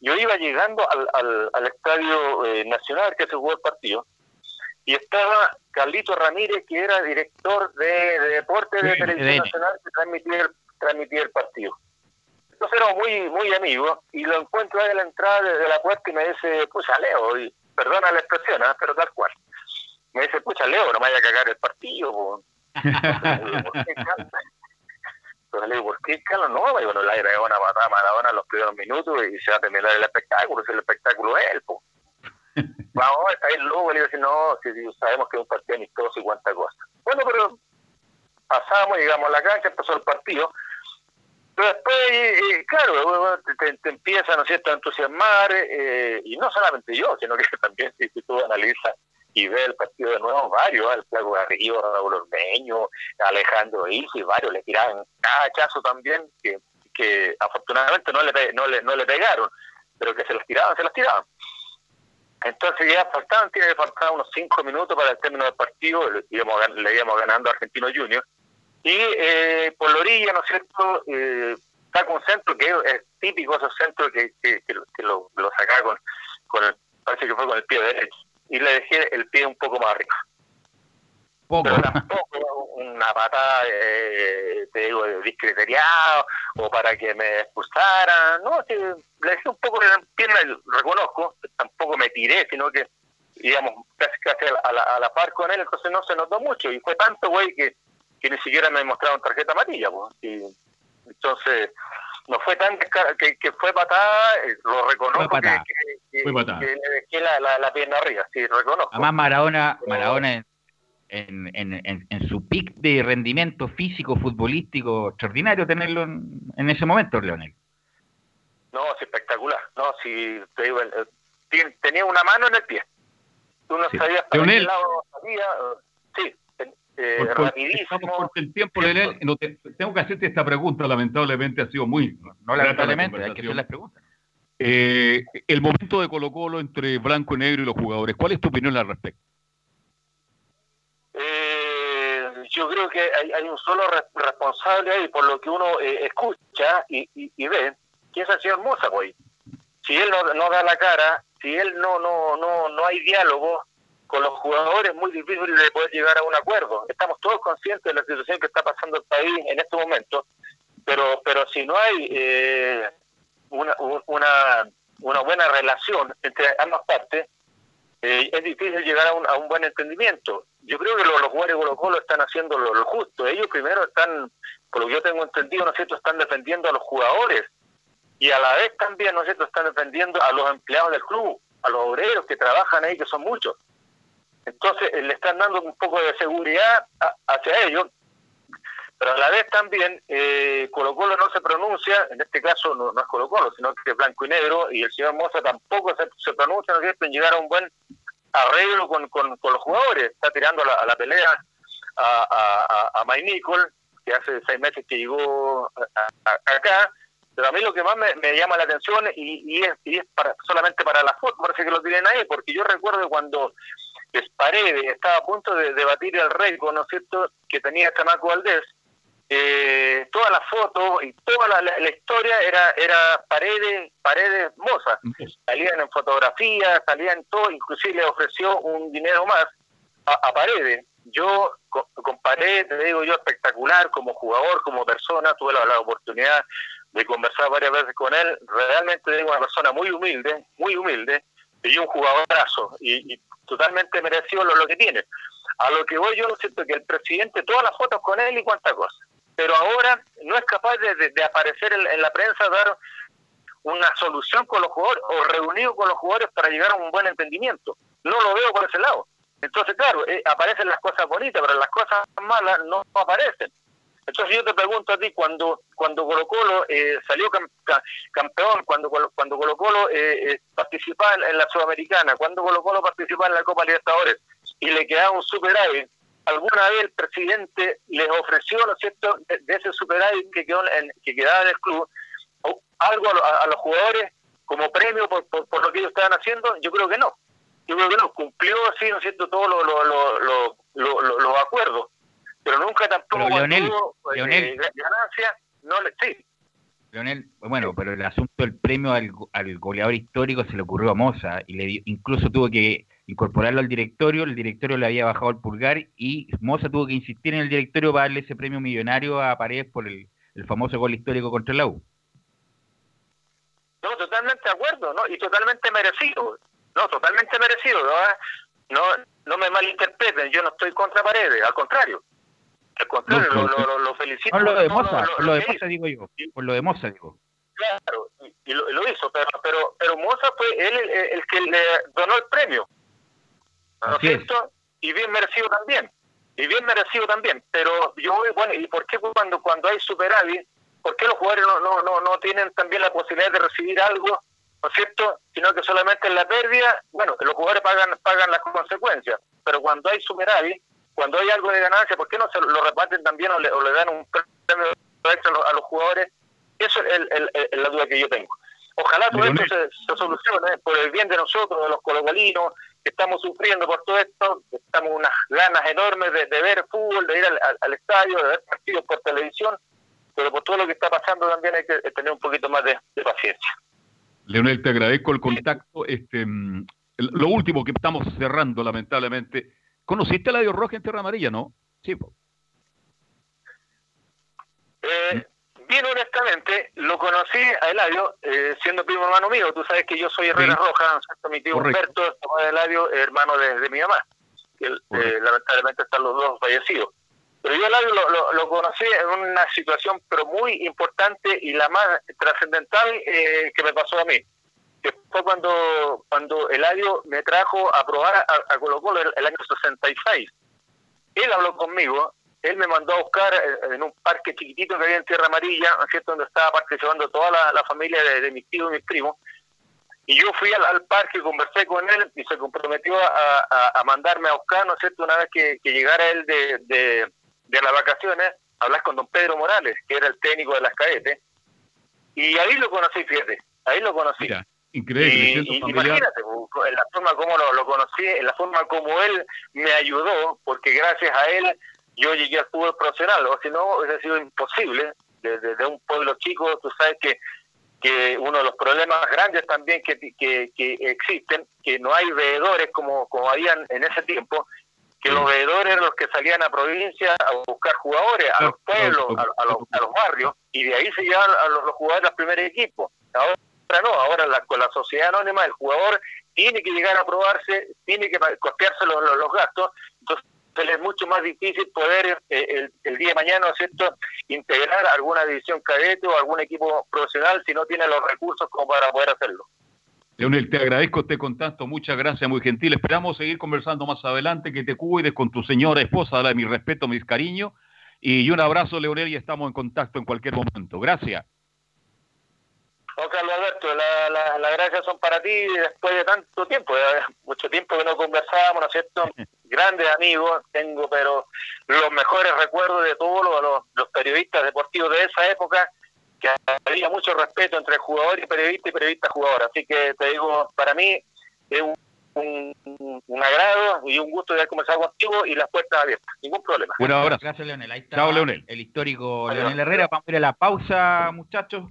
S11: yo iba llegando al, al, al estadio eh, nacional que se jugó el partido y estaba Carlito Ramírez, que era director de, de deporte de
S8: Sí,
S11: Televisión. Nacional, que transmitía el, transmitía el partido. Entonces éramos muy, muy amigos y lo encuentro ahí a la entrada de, de la puerta y me dice, pucha Leo, y perdona la expresión, ¿ah? pero tal cual. Me dice, pucha Leo, no me vaya a cagar el partido. po". Entonces le digo, ¿por qué Carlos? No, me digo, no le agregó una patada a Maradona en los primeros minutos y se va a terminar el espectáculo, si el espectáculo es él. Po. Vamos, está ahí luego, le digo, no, si, sabemos que es un partido amistoso y cuánta cosa. Bueno, pero pasamos, llegamos a la cancha, empezó el partido. Pero después, eh, eh, claro, bueno, te, te- empieza, ¿no a entusiasmar, eh, y no solamente yo, sino que [laughs] también si, si tú analizas y ves el partido de nuevo, varios, el Flaco Garrido, Raúl Ormeño, Alejandro y varios le tiraban cada hachazo también, que, que afortunadamente no le, no, le, no le pegaron, pero que se las tiraban, se las tiraban. Entonces ya faltaban, tiene que faltar unos cinco minutos para el término del partido, le íbamos, le íbamos ganando a Argentino Junior, y eh, por la orilla, ¿no es cierto?, eh, saca un centro que es típico esos centros que, que, que lo, lo sacaba con, con el, parece que fue con el pie derecho, y le dejé el pie un poco más arriba. Pero tampoco una patada, eh, te digo, de discriteriado o para que me expulsaran. No, sí, le dejé un poco de pierna, y reconozco, tampoco me tiré, sino que, digamos, casi, casi a, la, a la par con él, entonces no se notó mucho. Y fue tanto, güey, que, que ni siquiera me mostraron tarjeta amarilla. Pues. Y, entonces, no fue tan que, que fue patada, eh, lo reconozco
S8: Fue patada.
S11: que- que-
S8: Fue patada.
S11: que le dejé la, la, la pierna arriba, sí, reconozco.
S8: Además, Maradona, Maradona en, en, en, en- su pic de rendimiento físico, futbolístico, extraordinario tenerlo en, en ese momento, Leonel.
S11: No, es espectacular. No, si te digo, tenía una mano en el pie. Tú no
S5: Sí.
S11: sabías para
S5: Leonel.
S11: qué lado salía. Sí, eh,
S5: Por-
S11: rapidísimo.
S5: estamos por el tiempo, Leonel. No te- tengo que hacerte esta pregunta, lamentablemente ha sido muy...
S8: No, lamentablemente, hay que hacer las preguntas.
S5: Eh, el momento de Colo Colo entre blanco y negro y los jugadores, ¿cuál es tu opinión al respecto?
S11: Eh, yo creo que hay, un solo re- responsable ahí, por lo que uno eh, escucha y, y- ve, que es el señor Moza. Si él no, da la cara, si él no, no, no, no hay diálogo con los jugadores, es muy difícil de poder llegar a un acuerdo. Estamos todos conscientes de la situación que está pasando el país en este momento, pero, pero si no hay eh, una, un- una, una buena relación entre ambas partes, eh, es difícil llegar a un, a un buen entendimiento. Yo creo que los, jugadores de Colo Colo están haciendo lo, lo justo. Ellos primero están, por lo que yo tengo entendido, ¿no es cierto?, están defendiendo a los jugadores y a la vez también, ¿no es cierto?, están defendiendo a los empleados del club, a los obreros que trabajan ahí, que son muchos. Entonces, eh, le están dando un poco de seguridad a- hacia ellos, pero a la vez también eh, Colo Colo no se pronuncia, en este caso no, no es Colo Colo, sino que es blanco y negro, y el señor Moza tampoco se, pronuncia, ¿no en llegar a un buen arreglo con, con, los jugadores. Está tirando la, a la pelea a, a, a, Mike Nicol, que hace seis meses que llegó a- acá, Pero a mí lo que más me, llama la atención y, y es, y es para, solamente para la foto, parece que lo tienen ahí, porque yo recuerdo cuando Paredes estaba a punto de debatir el récord, ¿no es cierto?, que tenía Camaco Valdés, eh, toda la foto y toda la, la- la historia era era Paredes, Paredes Moza. Salían en fotografías, salían todo, inclusive le ofreció un dinero más a, a Paredes. Yo con, con Paredes, te digo yo, espectacular como jugador, como persona, tuve la, la oportunidad de conversar varias veces con él. Realmente digo una persona muy humilde, muy humilde, y un jugadorazo, y, y totalmente merecido lo, lo que tiene. A lo que voy yo, lo siento que el presidente, todas las fotos con él y cuánta cosa. Pero ahora no es capaz de, de- aparecer en, la prensa, dar una solución con los jugadores o reunido con los jugadores para llegar a un buen entendimiento. No lo veo por ese lado. Entonces, claro, eh, aparecen las cosas bonitas, pero las cosas malas no aparecen. Entonces yo te pregunto a ti, cuando cuando Colo Colo eh, salió cam- ca- campeón, cuando cuando Colo Colo eh, eh, participaba en, en la Sudamericana, cuando Colo Colo participaba en la Copa Libertadores y le quedaba un superávit, ¿alguna vez el presidente les ofreció, ¿no es cierto?, de, de ese superávit que, quedó en- que quedaba en el club, algo a, lo- a- los jugadores como premio por, por, por lo que ellos estaban haciendo? Yo creo que no. Yo creo que no. Cumplió, sí, ¿no es cierto?, todos los lo, lo, lo- lo- lo- los acuerdos pero nunca tampoco
S8: Pero, Leonel,
S11: eh,
S8: Leonel.
S11: ganancia, no le, sí,
S8: Leonel, bueno, pero el asunto del premio al goleador histórico se le ocurrió a Moza y le dio- incluso tuvo que incorporarlo al directorio, el directorio le había bajado el pulgar y Moza tuvo que insistir en el directorio para darle ese premio millonario a Paredes por el, el famoso gol histórico contra la U.
S11: no, totalmente de acuerdo, ¿no? Y totalmente merecido, no, totalmente merecido, ¿no? No, no me malinterpreten, yo no estoy contra Paredes, al contrario, al contrario,
S8: No,
S11: lo,
S8: por-
S11: lo, felicito.
S8: No, lo de
S11: por
S8: Moza,
S11: lo-
S8: por de Moza digo yo, por lo de Moza digo.
S11: Claro, y, y lo, y lo hizo, pero pero pero Moza fue él el, el que le donó el premio, ¿no es cierto? Y bien merecido también, y bien merecido también, pero yo voy, bueno, ¿y por qué cuando cuando hay superávit, por qué los jugadores no, no, no, no tienen también la posibilidad de recibir algo, ¿no es cierto? Sino que solamente en la pérdida, bueno, los jugadores pagan pagan las consecuencias, pero cuando hay superávit, cuando hay algo de ganancia, ¿por qué no se lo reparten también o le, o le dan un premio extra a los, a los jugadores? Eso es el- el- el- la duda que yo tengo. Ojalá todo esto se, se solucione por el bien de nosotros, de los colocolinos, que estamos sufriendo por todo esto, estamos unas ganas enormes de, de ver fútbol, de ir al, al- al estadio, de ver partidos por televisión, pero por todo lo que está pasando también hay que tener un poquito más de, de paciencia.
S5: Leonel, te agradezco el contacto. Este, mm, lo último que estamos cerrando, lamentablemente. ¿Conociste a Ladio Roja en Tierra Amarilla, no? Sí.
S11: Eh, bien honestamente, lo conocí a Eladio eh, siendo primo hermano mío. Tú sabes que yo soy Herrera
S5: Sí.
S11: Roja, mi tío
S5: Correcto.
S11: Humberto, Eladio, hermano de, de mi mamá. que eh, lamentablemente están los dos fallecidos. Pero yo a Eladio lo, lo, lo conocí en una situación pero muy importante y la más trascendental eh, que me pasó a mí. Que fue cuando, cuando Eladio me trajo a probar a, a Colo Colo el, el año 66 él habló conmigo, él me mandó a buscar eh, en un parque chiquitito que había en Tierra Amarilla, ¿no es cierto?, donde estaba participando toda la, la familia de, de mis tíos y mis primos, y yo fui al, al parque, conversé con él y se comprometió a, a- a mandarme a buscar, ¿no es cierto?, una vez que, que llegara él de, de, de las vacaciones, a hablar con don Pedro Morales, que era el técnico de las cadetes, y ahí lo conocí, fíjate, ahí lo conocí.
S5: Mira, increíble.
S11: Y- y- imagínate, bu- en la forma como lo, lo conocí, en la forma como él me ayudó, porque gracias a él yo llegué al fútbol profesional, o si no hubiese sido imposible, desde de un pueblo chico, tú sabes que que uno de los problemas grandes también que, que, que existen, que no hay veedores como, como habían en ese tiempo, que los veedores eran los que salían a provincia a buscar jugadores, a los pueblos, a, a los, a los barrios, y de ahí se llevaban a los, los jugadores al primer equipo. Ahora no, ahora la, con la sociedad anónima el jugador tiene que llegar a probarse, tiene que costearse los, los, los gastos, entonces le es mucho más difícil poder eh, el, día de mañana, ¿no cierto?, integrar alguna división cadete o algún equipo profesional si no tiene los recursos como para poder hacerlo.
S5: Leonel, te agradezco este contacto, muchas gracias, muy gentil. Esperamos seguir conversando más adelante, que te cuides con tu señora esposa, dale mi respeto, mis cariños, y un abrazo, Leonel, y estamos en contacto en cualquier momento. Gracias.
S11: Oh, Carlos Alberto, la, la, las gracias son para ti después de tanto tiempo, mucho tiempo que no conversábamos, ¿no es cierto? [laughs] Grandes amigos, tengo, pero los mejores recuerdos de todos los, los, los periodistas deportivos de esa época, que había mucho respeto entre jugador y periodista y periodista-jugador. Así que te digo, para mí es un, un, agrado y un gusto de haber conversado contigo y las puertas abiertas. Ningún problema.
S8: Bueno, ahora. Gracias, Leonel. Ahí está
S5: Chao, Leonel.
S8: el histórico Leonel Herrera. Vamos a ir a la pausa, muchachos,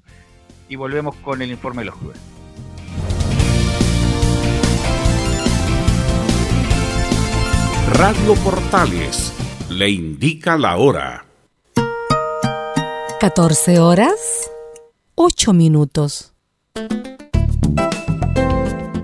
S8: y volvemos con el informe de los clubes.
S1: Radio Portales le indica la hora.
S2: 14 horas, 8 minutos.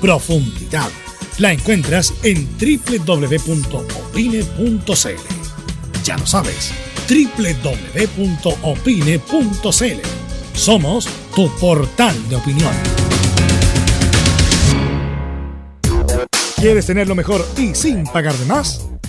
S4: profundidad. La encuentras en www.opine.cl. Ya lo sabes, www.opine.cl. Somos tu portal de opinión. ¿Quieres tener lo mejor y sin pagar de más?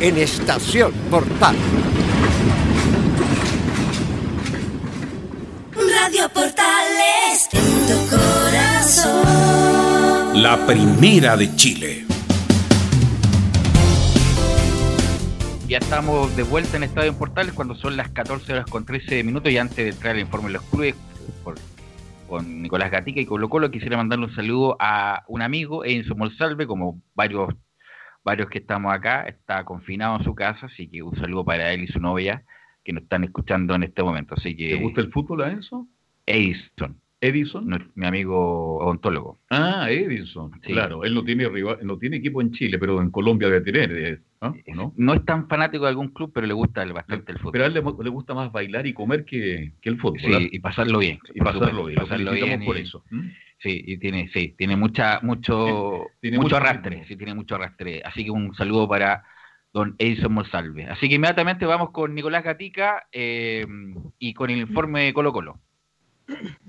S3: en Estación Portal.
S12: Radio Portales en tu corazón.
S1: La primera de Chile.
S8: Ya estamos de vuelta en Estadio en Portales cuando son las 14 horas con 13 minutos y antes de entrar al informe de los clubes por- con Nicolás Gatica y Colo Colo quisiera mandarle un saludo a un amigo, Enzo Monsalve, como varios varios que estamos acá, está confinado en su casa, así que un saludo para él y su novia que nos están escuchando en este momento. Así que
S5: ¿Te gusta el fútbol a eso?
S8: Edison.
S5: Edison.
S8: no- mi amigo odontólogo.
S5: Ah, Edison.
S8: Sí.
S5: Claro, él no tiene rival, no tiene equipo en Chile, pero en Colombia debe tener. Eh,
S8: ¿no? es tan fanático de algún club, pero le gusta bastante el fútbol.
S5: Pero a él le, le gusta más bailar y comer que, que el fútbol.
S8: Sí, y pasarlo bien.
S5: Y pasarlo bien.
S8: Pasarlo bien
S5: por
S8: y-
S5: eso.
S8: Sí, y tiene, sí, tiene mucha, mucho,
S5: Tiene
S8: mucho
S5: mucho
S8: arrastre, sí, tiene mucho arrastre. Así que un saludo para don Edison Monsalve. Así que inmediatamente vamos con Nicolás Gatica eh, y con el informe de Colo Colo. [coughs]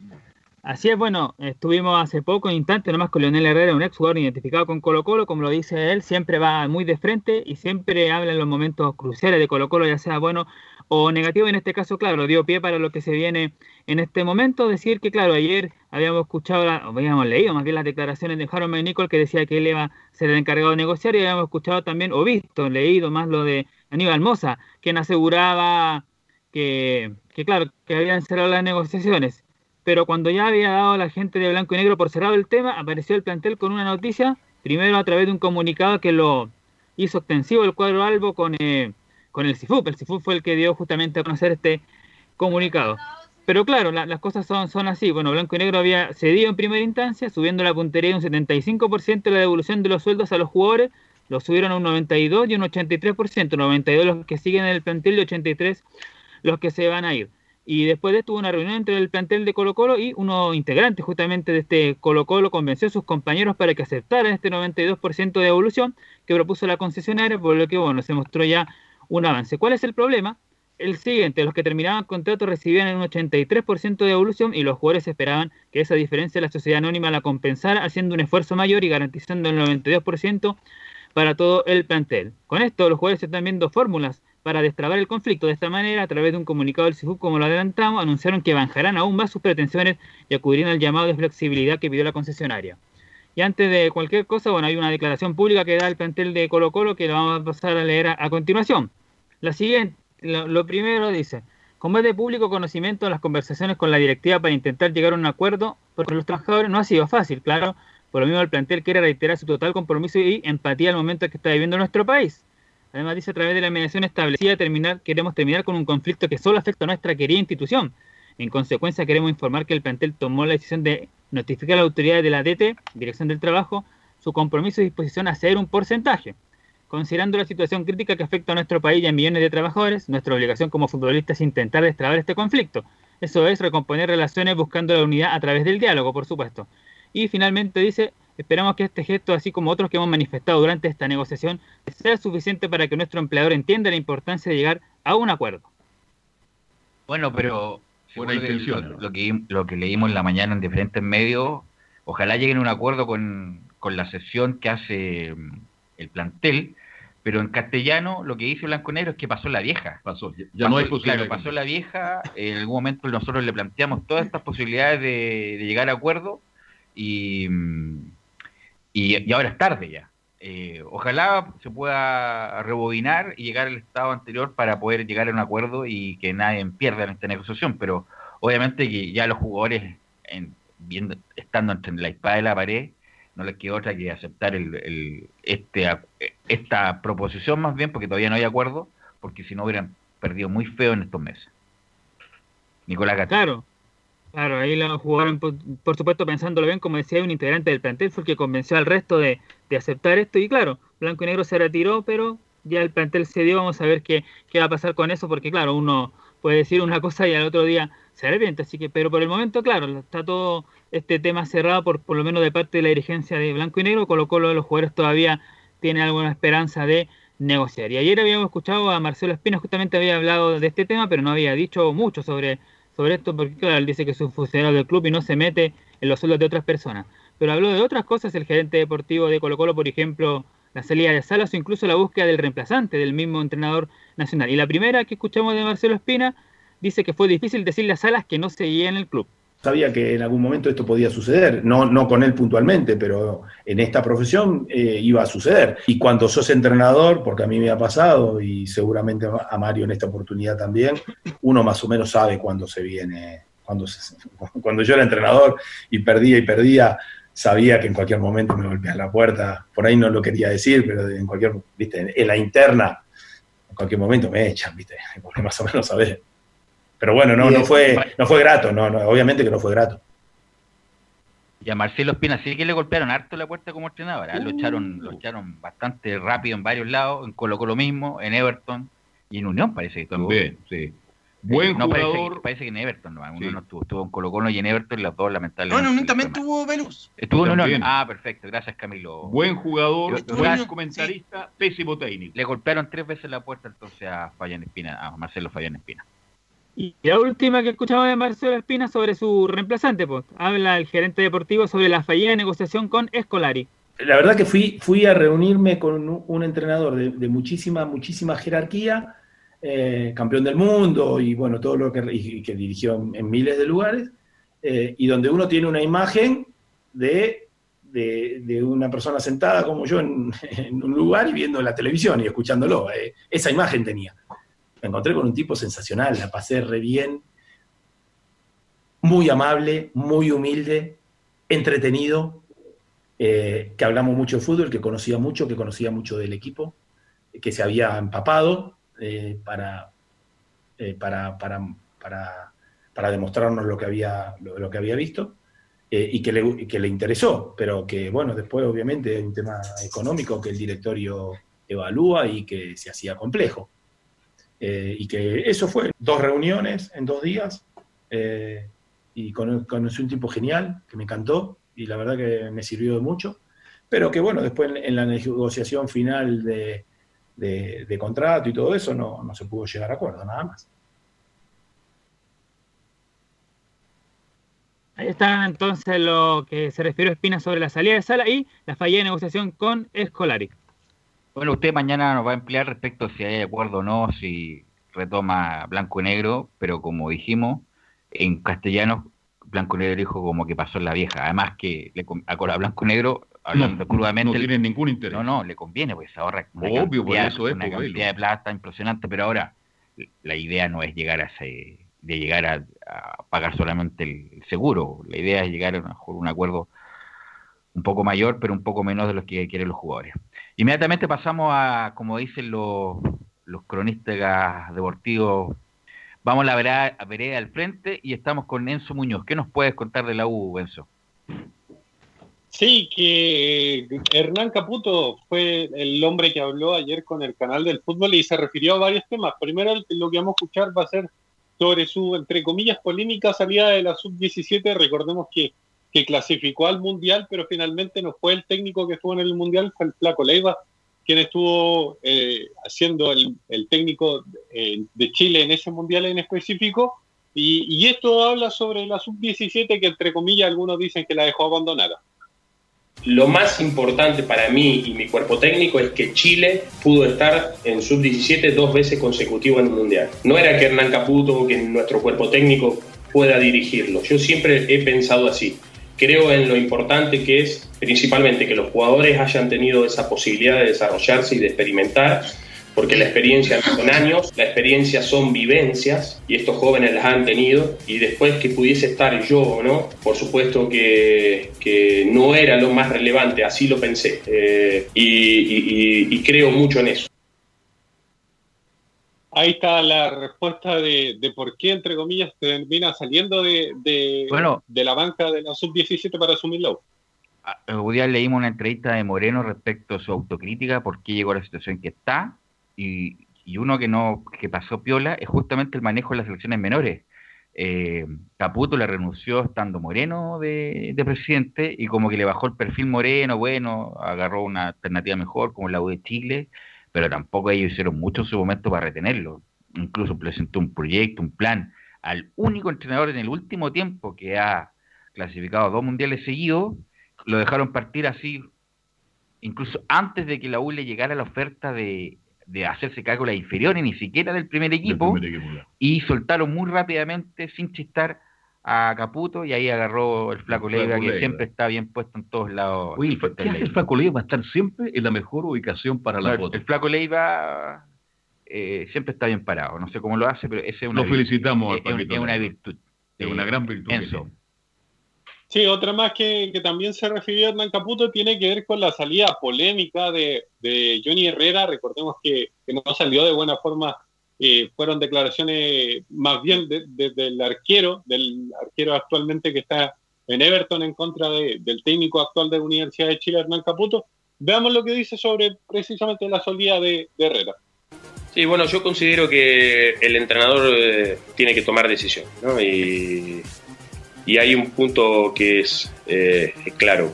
S6: Así es, bueno, estuvimos hace poco, instante nomás con Leonel Herrera, un ex jugador identificado con Colo Colo, como lo dice él, siempre va muy de frente y siempre habla en los momentos cruciales de Colo Colo, ya sea bueno o negativo. En este caso, claro, dio pie para lo que se viene en este momento. Decir que, claro, ayer habíamos escuchado, la- habíamos leído más bien las declaraciones de Harold Nicol que decía que él iba a ser el encargado de negociar y habíamos escuchado también, o visto, leído más lo de Aníbal Moza, quien aseguraba que, que claro, que habían cerrado las negociaciones. Pero cuando ya había dado la gente de blanco y negro por cerrado el tema, apareció el plantel con una noticia, primero a través de un comunicado que lo hizo extensivo el cuadro Albo con, eh, con el CIFUP. El CIFUP fue el que dio justamente a conocer este comunicado. Pero claro, la- las cosas son, son así. Bueno, Blanco y Negro había cedido en primera instancia, subiendo la puntería de un 75% la devolución de los sueldos a los jugadores, lo subieron a un 92 y un 83%, 92 los que siguen en el plantel y 83 los que se van a ir. Y después de esto hubo una reunión entre el plantel de Colo Colo y uno integrante justamente de este Colo Colo convenció a sus compañeros para que aceptaran este 92% de devolución que propuso la concesionaria, por lo que bueno, se mostró ya un avance. ¿Cuál es el problema? El siguiente, los que terminaban contrato recibían un 83% de devolución y los jugadores esperaban que esa diferencia la sociedad anónima la compensara haciendo un esfuerzo mayor y garantizando el 92% para todo el plantel. Con esto, los jugadores están viendo fórmulas para destrabar el conflicto. De esta manera, a través de un comunicado del CIFUP, como lo adelantamos, anunciaron que bajarán aún más sus pretensiones y acudirán al llamado de flexibilidad que pidió la concesionaria. Y antes de cualquier cosa, bueno, hay una declaración pública que da el plantel de Colo Colo que la vamos a pasar a leer a, continuación. La siguiente, lo, lo primero dice, con más de público conocimiento, las conversaciones con la directiva para intentar llegar a un acuerdo por los trabajadores no ha sido fácil, claro. Por lo mismo, el plantel quiere reiterar su total compromiso y empatía al momento que está viviendo nuestro país. Además, dice a través de la mediación establecida, terminar, queremos terminar con un conflicto que solo afecta a nuestra querida institución. En consecuencia, queremos informar que el plantel tomó la decisión de notificar a la autoridad de la DT, Dirección del Trabajo, su compromiso y disposición a ceder un porcentaje. Considerando la situación crítica que afecta a nuestro país y a millones de trabajadores, nuestra obligación como futbolistas es intentar destrabar este conflicto. Eso es recomponer relaciones buscando la unidad a través del diálogo, por supuesto. Y finalmente dice, esperamos que este gesto, así como otros que hemos manifestado durante esta negociación, sea suficiente para que nuestro empleador entienda la importancia de llegar a un acuerdo.
S8: Bueno, pero
S5: Buena
S8: según lo que-
S5: intención,
S8: lo, lo que, lo que leímos en la mañana en diferentes medios, ojalá lleguen a un acuerdo con, con la sesión que hace mm, el plantel, pero en castellano lo que dice Blanco Negro es que pasó la vieja.
S5: Pasó, ya, ya no hay posibilidad.
S8: Claro, pasó la vieja, en algún momento nosotros le planteamos todas estas posibilidades de, de llegar a acuerdo y, y, ahora es tarde ya. Eh, ojalá se pueda rebobinar y llegar al estado anterior para poder llegar a un acuerdo y que nadie pierda en esta negociación, pero obviamente que ya los jugadores, en- viendo, estando entre la espada y la pared, no les queda otra que aceptar el, el- este, esta proposición más bien, porque todavía no hay acuerdo, porque si no hubieran perdido muy feo en estos meses. Nicolás Gato.
S6: Claro, claro, ahí lo jugaron, por, por supuesto, pensándolo bien, como decía, un integrante del plantel fue el que convenció al resto de, de aceptar esto. Y claro, Blanco y Negro se retiró, pero ya el plantel se dio. Vamos a ver qué, qué va a pasar con eso, porque claro, uno puede decir una [laughs] cosa y al otro día se arrepiente. Así que, pero por el momento, claro, está todo este tema cerrado, por, por lo menos de parte de la dirigencia de Blanco y Negro. Colo Colo de los jugadores todavía tiene alguna esperanza de negociar. Y ayer habíamos escuchado a Marcelo Espina, justamente había hablado de este tema, pero no había dicho mucho sobre, sobre esto, porque claro, él dice que es un funcionario del club y no se mete en los sueldos de otras personas. Pero habló de otras cosas, el gerente deportivo de Colo Colo, por ejemplo, la salida de Salas o incluso la búsqueda del reemplazante del mismo entrenador nacional. Y la primera que escuchamos de Marcelo Espina dice que fue difícil decirle a Salas que no seguía en el club.
S13: Sabía que en algún momento esto podía suceder, no, no con él puntualmente, pero en esta profesión eh, iba a suceder. Y cuando sos entrenador, porque a mí me ha pasado y seguramente a Mario en esta oportunidad también, uno más o menos sabe cuándo se viene. Cuando, se- [laughs] cuando yo era entrenador y perdía y perdía, sabía que en cualquier momento me golpeaban la puerta. Por ahí no lo quería decir, pero en cualquier, viste, en la interna, en cualquier momento me echan, viste, [laughs] porque más o menos sabés. Pero bueno, no, no fue, no fue grato, no, no, obviamente que no fue grato.
S8: Y a Marcelo Espina sí que le golpearon harto la puerta como entrenador. ¿ah? Lo,
S5: Uh.
S8: echaron, lo echaron bastante rápido en varios lados, en Colo Colo mismo, en Everton y en Unión parece que.
S5: También, sí. Buen
S8: no, parece
S5: jugador.
S8: que- Parece, que en Everton, no,
S5: Sí.
S8: no estuvo, estuvo en Colo Colo y en Everton y las dos lamentablemente.
S9: Bueno,
S8: les
S9: también
S8: fue mal.
S9: tuvo Velus.
S8: Estuvo en Unión.
S5: También.
S8: Ah, perfecto, gracias Camilo.
S5: Buen jugador,
S8: Yo-
S5: buen comentarista, pésimo técnico.
S8: Le golpearon tres veces la puerta entonces a Fabián Espina, a Marcelo Fabián Espina.
S6: Y la última que escuchamos de Marcelo Espina sobre su reemplazante, pues, habla el gerente deportivo sobre la fallida negociación con Escolari.
S13: La verdad que fui, fui a reunirme con un, entrenador de, muchísima, muchísima jerarquía, eh, campeón del mundo y bueno, todo lo que, dirigió en, en miles de lugares, eh, y donde uno tiene una imagen de, de, una persona sentada como yo en, en un lugar y viendo la televisión y escuchándolo. eh, esa imagen tenía. Me encontré con un tipo sensacional, la pasé re bien, muy amable, muy humilde, entretenido, eh, que hablamos mucho de fútbol, que conocía mucho, que conocía mucho del equipo, que se había empapado eh, para, eh, para, para, para, para demostrarnos lo que había, lo, que había visto y, que le, que le interesó, pero que bueno, después obviamente hay un tema económico que el directorio evalúa y que se hacía complejo. Eh, y que eso fue dos reuniones en dos días eh, y cono- conocí un tipo genial que me encantó y la verdad que me sirvió de mucho, pero que bueno, después en, la negociación final de, contrato y todo eso no, no se pudo llegar a acuerdo, nada más.
S6: Ahí está entonces lo que se refirió Espina sobre la salida de Sala y la fallida de negociación con Escolari.
S8: Bueno, usted mañana nos va a emplear respecto a si hay acuerdo o no, si retoma blanco y negro, pero como dijimos, en castellano, blanco y negro dijo como que pasó en la vieja. Además que le, a blanco y negro, hablando
S5: No,
S8: crudamente...
S5: no tienen ningún interés.
S8: No, no, le conviene, porque se ahorra una
S5: Obvio, por eso es,
S8: una cantidad de plata impresionante, pero ahora la idea no es llegar a ese de llegar a, a pagar solamente el, seguro. La idea es llegar a lo un acuerdo un poco mayor, pero un poco menos de los que quieren los jugadores. Inmediatamente pasamos a, como dicen los, los cronistas deportivos, vamos a la vereda, a vereda al frente y estamos con Enzo Muñoz. ¿Qué nos puedes contar de la U, Enzo?
S7: Sí, que eh, Hernán Caputo fue el hombre que habló ayer con el canal del fútbol y se refirió a varios temas. Primero, lo que vamos a escuchar va a ser sobre su, entre comillas, polémica salida de la sub-17. Recordemos que, que clasificó al Mundial, pero finalmente no fue el técnico que estuvo en el Mundial, fue el Flaco Leiva, quien estuvo eh, haciendo el, técnico eh, de Chile en ese Mundial en específico. Y, y esto habla sobre la sub-17 que, entre comillas, algunos dicen que la dejó abandonada.
S14: Lo más importante para mí y mi cuerpo técnico es que Chile pudo estar en sub-17 dos veces consecutivas en el Mundial. No era que Hernán Caputo que nuestro cuerpo técnico pueda dirigirlo. Yo siempre he pensado así. Creo en lo importante que es principalmente que los jugadores hayan tenido esa posibilidad de desarrollarse y de experimentar, porque la experiencia no son años, la experiencia son vivencias y estos jóvenes las han tenido y después que pudiese estar yo o no, por supuesto que, no era lo más relevante, así lo pensé eh, y creo mucho en eso.
S7: Ahí está la respuesta de, de por qué, entre comillas, termina saliendo de, de,
S8: Bueno.
S7: de la banca de la sub-17 para asumir la U.
S8: Hoy día leímos una entrevista de Moreno respecto a su autocrítica, por qué llegó a la situación que está, y, y uno que no que pasó piola es justamente el manejo de las elecciones menores. Eh, Caputo le renunció estando Moreno de, de presidente y como que le bajó el perfil Moreno, bueno, agarró una alternativa mejor como la U de Chile, pero tampoco ellos hicieron mucho en su momento para retenerlo. Incluso presentó un proyecto, un plan al único entrenador en el último tiempo que ha clasificado dos mundiales seguidos, lo dejaron partir así, incluso antes de que la U le llegara la oferta de, de hacerse cargo de la inferior y ni siquiera del primer equipo, y soltaron muy rápidamente, sin chistar, a Caputo y ahí agarró el Flaco
S5: Flaco
S8: Leiva, que
S5: Leiva.
S8: siempre está bien puesto en todos lados.
S5: Oye, el ¿qué hace el Flaco Leiva? Va a estar siempre en la mejor ubicación para la
S8: No,
S5: foto.
S8: El Flaco Leiva eh, siempre está bien parado, no sé cómo lo hace, pero ese es una
S5: felicitamos al
S8: es- una virtud.
S5: Es una gran virtud.
S8: Enzo.
S7: Sí, otra más que, que también se refirió a Hernán Caputo tiene que ver con la salida polémica de, de Johnny Herrera. Recordemos que, que no salió de buena forma. Eh, fueron declaraciones más bien de- de- del arquero, del arquero actualmente que está en Everton en contra de- del técnico actual de la Universidad de Chile, Hernán Caputo. Veamos lo que dice sobre precisamente la solía de, Herrera.
S14: Sí, bueno, yo considero que el entrenador eh, tiene que tomar decisión, ¿no? Y, y hay un punto que es eh, claro.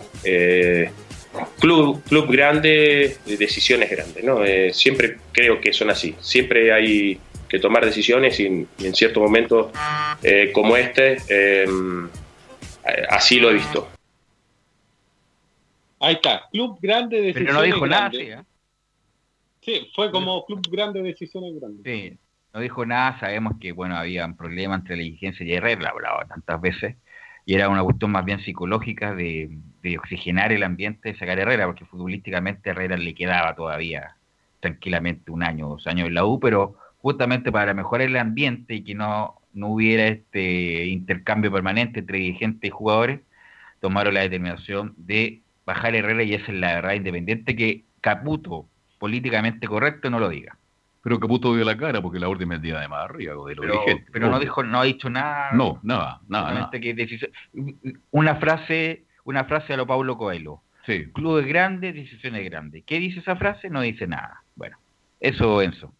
S14: Club, club grande, decisiones grandes, ¿no? Eh, siempre creo que son así. Siempre hay que tomar decisiones y, y en ciertos momentos eh, como este, eh, así lo he visto.
S7: Ahí está, club grande, decisiones
S8: Pero no dijo nada, sí, ¿eh?
S7: Sí, fue como club grande, decisiones grandes.
S8: Sí, no dijo nada, sabemos que bueno había un problema entre la dirigencia y Herrera, lo hablaba tantas veces, y era una cuestión más bien psicológica de, de oxigenar el ambiente de sacar a Herrera, porque futbolísticamente Herrera le quedaba todavía tranquilamente un año, dos años en la U, pero justamente para mejorar el ambiente y que no, no hubiera este intercambio permanente entre dirigentes y jugadores, tomaron la determinación de bajar a Herrera y esa es la verdad independiente que Caputo, políticamente correcto, no lo diga.
S15: Pero Caputo dio la cara porque la orden vendía de más arriba, de los
S8: Pero, pero no dijo, no ha dicho nada.
S15: No, nada, nada,
S8: que una frase, una frase a lo Paulo Coelho.
S15: Sí.
S8: Clubes grandes, decisiones grandes. ¿Qué dice esa frase? No dice nada. Bueno, eso, Enzo.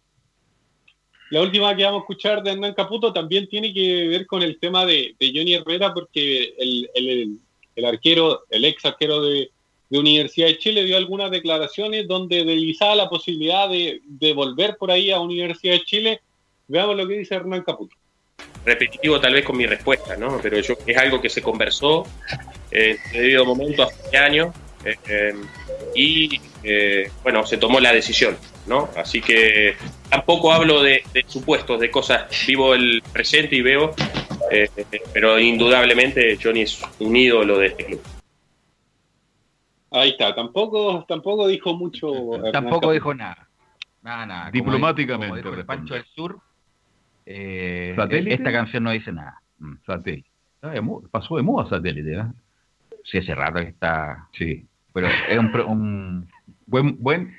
S7: La última que vamos a escuchar de Hernán Caputo también tiene que ver con el tema de, de Johnny Herrera, porque el, el- el- el arquero, el ex arquero de, de Universidad de Chile dio algunas declaraciones donde deslizaba la posibilidad de, de volver por ahí a Universidad de Chile. Veamos lo que dice Hernán Caputo.
S14: Repetitivo tal vez con mi respuesta, ¿no? Pero yo, es algo que se conversó eh, en debido momento hace años eh, eh, y eh, bueno, se tomó la decisión, ¿no? Así que tampoco hablo de, de supuestos, de cosas, vivo el presente y veo, eh, pero indudablemente Johnny es un ídolo de este club.
S7: Ahí está, tampoco, tampoco dijo mucho. [laughs]
S8: Tampoco dijo nada. Nada, nada. Como
S15: Diplomáticamente
S8: dijo- como dijo el Pancho del Sur, eh, esta canción no dice nada. Mm.
S15: Satélite. Pasó de moda satélite, ¿eh?
S8: Sí, hace rato que está.
S15: Sí.
S8: Pero es un. un-
S15: Buen, buen.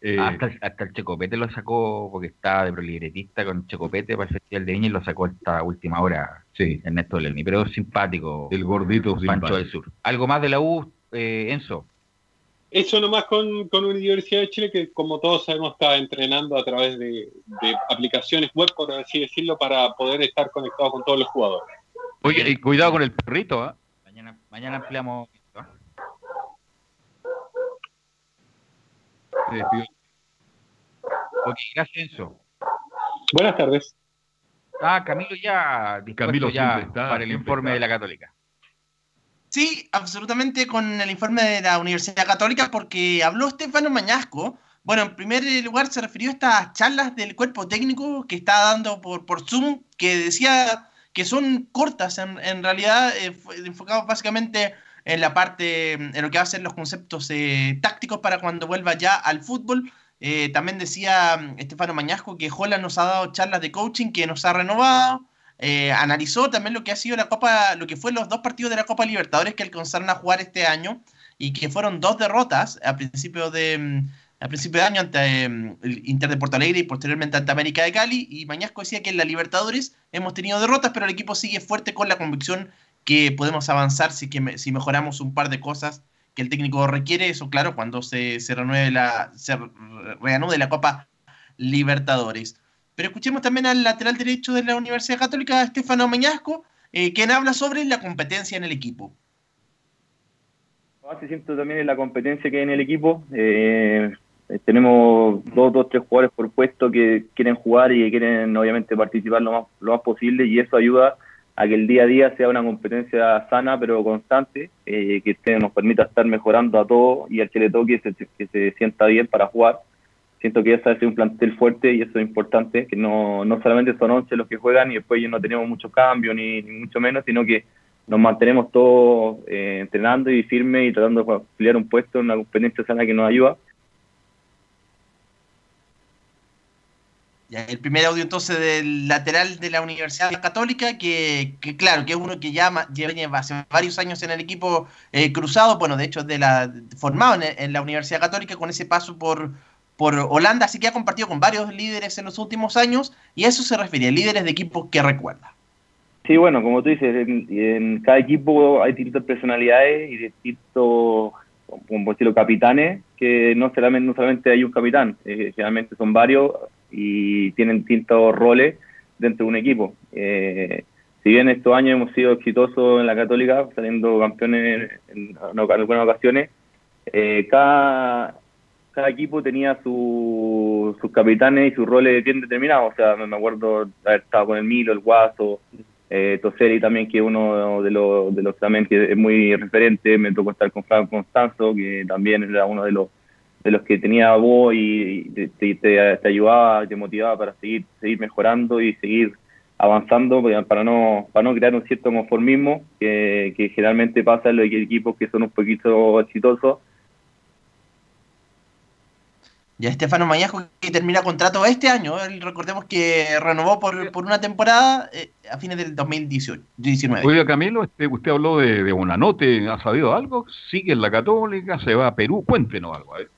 S15: eh,
S8: hasta, el- hasta el Checopete lo sacó porque estaba de prolibretista con Checopete para el Festival de Viña y lo sacó hasta última hora.
S15: Sí.
S8: Ernesto Lelni, pero es simpático.
S15: El gordito
S8: Pancho
S15: simpático.
S8: del Sur. ¿Algo más de la U, eh, Enzo?
S7: Eso nomás con, con Universidad de Chile, que como todos sabemos está entrenando a través de, de aplicaciones web, por así decirlo, para poder estar conectado con todos los jugadores.
S15: Oye, y cuidado con el perrito, ¿ah?
S8: Mañana, mañana ampliamos. esto, ¿ah?
S15: Se despidió.
S8: Ok, gracias, Enzo.
S7: Buenas tardes.
S8: Ah, Camilo ya
S15: Camilo
S8: ya
S15: está,
S8: para el informe
S15: está.
S8: de la Católica.
S9: Sí, absolutamente con el informe de la Universidad Católica porque habló Estefano Mañasco. Bueno, en primer lugar se refirió a estas charlas del cuerpo técnico que está dando por, por Zoom, que decía que son cortas, en, en realidad eh, enfocados básicamente en la parte, en lo que va a ser los conceptos eh, tácticos para cuando vuelva ya al fútbol. Eh, también decía mm, Estefano Mañasco que Holland nos ha dado charlas de coaching, que nos ha renovado. Eh, analizó también lo que ha sido la Copa, lo que fue los dos partidos de la Copa Libertadores que alcanzaron a jugar este año y que fueron dos derrotas a principio de mm, a principio de año ante mm, el Inter de Porto Alegre y posteriormente ante América de Cali. Y Mañasco decía que en la Libertadores hemos tenido derrotas pero el equipo sigue fuerte con la convicción que podemos avanzar si, que si mejoramos un par de cosas que el técnico requiere. Eso claro cuando se, se renueve la se re- reanude la Copa Libertadores pero escuchemos también al lateral derecho de la Universidad Católica, Estefano Mañasco, eh, quien habla sobre la competencia en el equipo.
S16: base siento también en la competencia que hay en el equipo. Eh, tenemos dos, dos, tres jugadores por puesto que quieren jugar y que quieren obviamente participar lo más, lo más posible y eso ayuda a que el día a día sea una competencia sana pero constante, eh, que nos permita estar mejorando a todos y al que le toque se, que se sienta bien para jugar. Siento que esa es un plantel fuerte y eso es importante, que no, no solamente son 11 los que juegan y después no tenemos mucho cambio ni, mucho menos, sino que nos mantenemos todos eh, entrenando y firmes y tratando de pelear un puesto en una competencia sana que nos ayuda.
S9: El primer audio entonces del lateral de la Universidad Católica, que, claro, que es uno que ya lleva hace varios años en el equipo eh, cruzado, bueno, de hecho de la formado en, en la Universidad Católica con ese paso por, por Holanda, así que ha compartido con varios líderes en los últimos años y a eso se refiere, líderes de equipos que recuerda.
S16: Sí, bueno, como tú dices, en, en cada equipo hay distintas personalidades y distintos, como decirlo, capitanes, que no solamente, hay un capitán, eh, generalmente son varios y tienen distintos roles dentro de un equipo. Eh, si bien estos años hemos sido exitosos en la Católica, saliendo campeones en, en algunas ocasiones, eh, cada, cada equipo tenía su, sus capitanes y sus roles bien determinados. O sea, me acuerdo haber estado con el Milo, el Guaso, eh, Toseri también, que es uno de los, de los también que es muy referente. Me tocó estar con Franco Constanzo, que también era uno de los de los que tenía voz y te, ayudaba, te motivaba para seguir seguir mejorando y seguir avanzando para no para no crear un cierto conformismo que generalmente pasa en los equipos que son un poquito exitosos
S9: ya Estefano Mañasco que termina contrato este año, recordemos que renovó por, por una temporada eh, a fines del 2019.
S5: Oiga Camilo, este, usted habló de, de Bonanote, ¿ha sabido algo? ¿Sigue en la Católica? ¿Se va a Perú? Cuéntenos algo. ¿eh?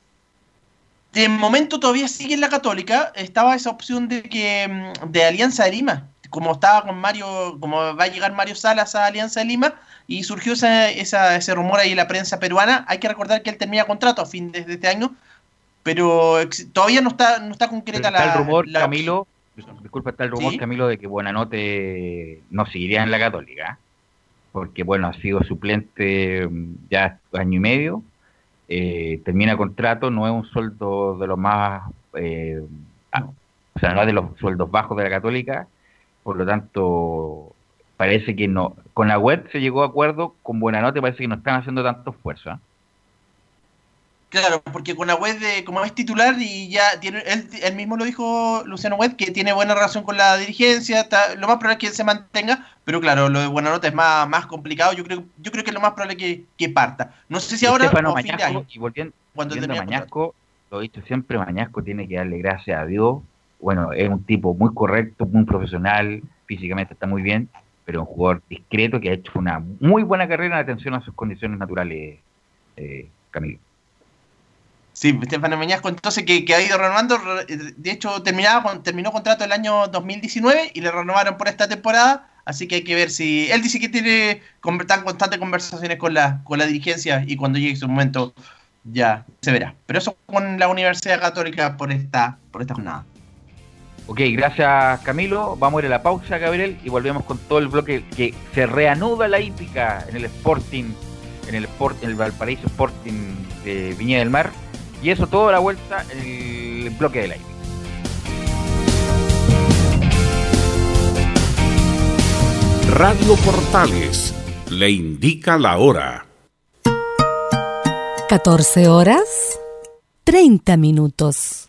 S9: De momento todavía sigue en la Católica, estaba esa opción de que mm, de Alianza de Lima, como estaba con Mario, como va a llegar Mario Salas a Alianza de Lima, y surgió esa, esa, ese rumor ahí en la prensa peruana. Hay que recordar que él termina contrato a fin de, de este año, pero todavía no está, no está concreta
S8: está
S9: la.
S8: el rumor,
S9: la-
S8: Camilo, disculpa, está el rumor,
S9: ¿Sí?
S8: Camilo, de que Buenanote no seguiría en la Católica, porque, bueno, ha sido suplente mm, ya año y medio, eh, termina contrato, no es un sueldo de los más, eh, ah, o sea, no es de los sueldos bajos de la Católica, por lo tanto, parece que no, con la web se llegó a acuerdo, con Buenanote parece que no están haciendo tanto esfuerzo, ¿ah?
S9: Claro, porque con la web de, como es titular y ya tiene, él, él mismo lo dijo Luciano Web, que tiene buena relación con la dirigencia, está- lo más probable es que él se mantenga, pero claro, lo de Buenanote es más, más complicado, yo creo, yo creo que es lo más probable que, que parta. No sé si ahora o fin de año.
S8: y volviendo,
S9: cuando
S8: volviendo a Mañasco, lo he dicho siempre, Mañasco tiene que darle gracias a Dios. Bueno, es un tipo muy correcto, muy profesional, físicamente está muy bien, pero un jugador discreto que ha hecho una muy buena carrera en atención a sus condiciones naturales, eh, Camilo.
S9: Sí, Estefano Mañasco, entonces que, que ha ido renovando, re- de hecho terminaba terminó contrato el año 2019 y le renovaron por esta temporada, así que hay que ver si... Él dice que tiene tan constantes conversaciones con la, con la dirigencia y cuando llegue su momento ya se verá. Pero eso con la Universidad Católica por esta, por esta jornada.
S8: Ok, gracias Camilo. Vamos a ir a la pausa, Gabriel, y volvemos con todo el bloque que se reanuda la hípica en el Sporting, en el Sport, en el Valparaíso Sporting de Viña del Mar. Y eso todo a la vuelta, el bloque de la hípica.
S1: Radio Portales le indica la hora.
S2: 14 horas 30 minutos.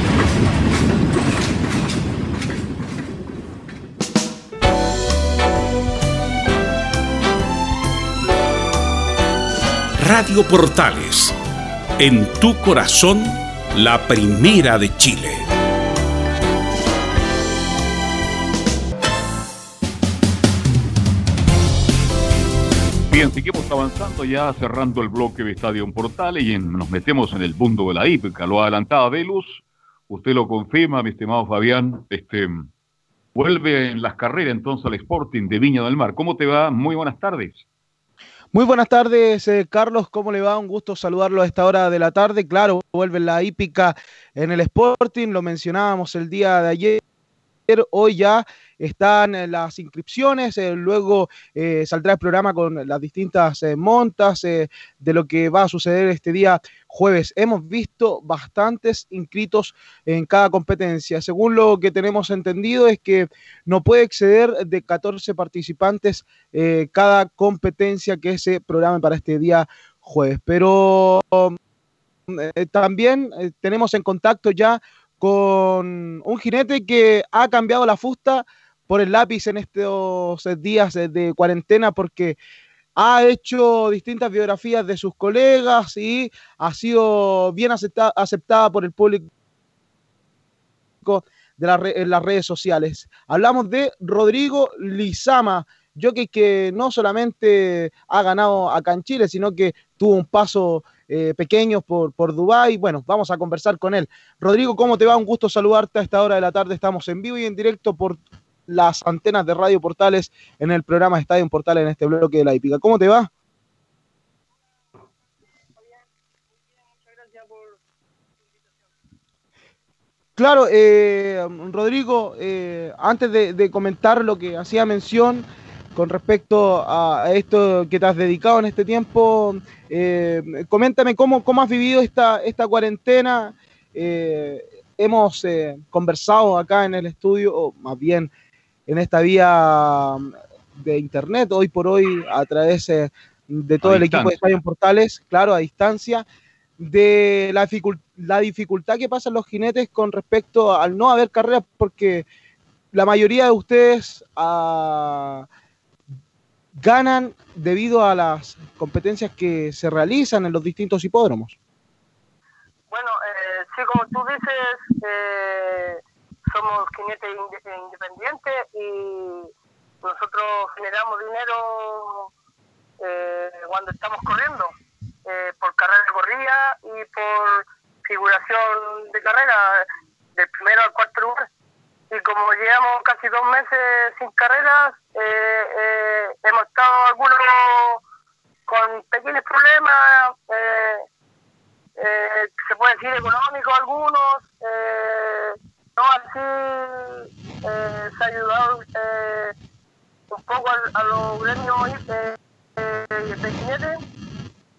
S1: Radio Portales, en tu corazón, la primera de Chile.
S5: Bien, seguimos avanzando ya, cerrando el bloque de Estadio Portales y nos metemos en el mundo de la hípica. Lo adelantaba Velus, usted lo confirma, mi estimado Fabián, este vuelve en las carreras entonces al Sporting de Viña del Mar. ¿Cómo te va? Muy buenas tardes.
S10: Muy buenas tardes, eh, Carlos. ¿Cómo le va? Un gusto saludarlo a esta hora de la tarde. Claro, vuelve la hípica en el Sporting, lo mencionábamos el día de ayer. Hoy ya están eh, las inscripciones, eh, luego eh, saldrá el programa con las distintas montas de lo que va a suceder este día jueves. Hemos visto bastantes inscritos en cada competencia. Según lo que tenemos entendido es que no puede exceder de 14 participantes cada competencia que se programe para este día jueves. Pero también tenemos en contacto ya con un jinete que ha cambiado la fusta por el lápiz en estos eh, días de, cuarentena porque ha hecho distintas biografías de sus colegas y ha sido bien acepta- aceptada por el público de en las redes sociales. Hablamos de Rodrigo Lizama, jockey que no solamente ha ganado acá en Chile, sino que tuvo un paso eh, pequeño por, por Dubái. Bueno, vamos a conversar con él. Rodrigo, ¿cómo te va? Un gusto saludarte a esta hora de la tarde. Estamos en vivo y en directo por las antenas de Radio Portales en el programa Estadio Portales en este bloque de la hípica. ¿Cómo te va? Claro, eh, Rodrigo, eh, antes de, comentar lo que hacía mención con respecto a a esto que te has dedicado en este tiempo, eh, coméntame cómo, cómo has vivido esta, esta cuarentena. Eh, hemos eh, conversado acá en el estudio, o más bien en esta vía de internet, hoy por hoy, a través eh, de todo
S5: A
S10: el equipo de
S5: distancia.
S10: Estadio Portales, claro, a distancia, de la, dificul- la dificultad que pasan los jinetes con respecto al no haber carreras, porque la mayoría de ustedes ah, ganan debido a las competencias que se realizan en los distintos hipódromos.
S17: Bueno, eh, sí, como tú dices, eh, somos jinetes inde- independientes y nosotros generamos dinero eh, cuando estamos corriendo, eh, por carrera de corrida y por figuración de carrera, del primero al cuarto lugar. Y como llevamos casi dos meses sin carreras, eh, hemos estado algunos con pequeños problemas, se puede decir económicos algunos, no así eh, se ha ayudado eh, un poco a, a los gremios eh, eh,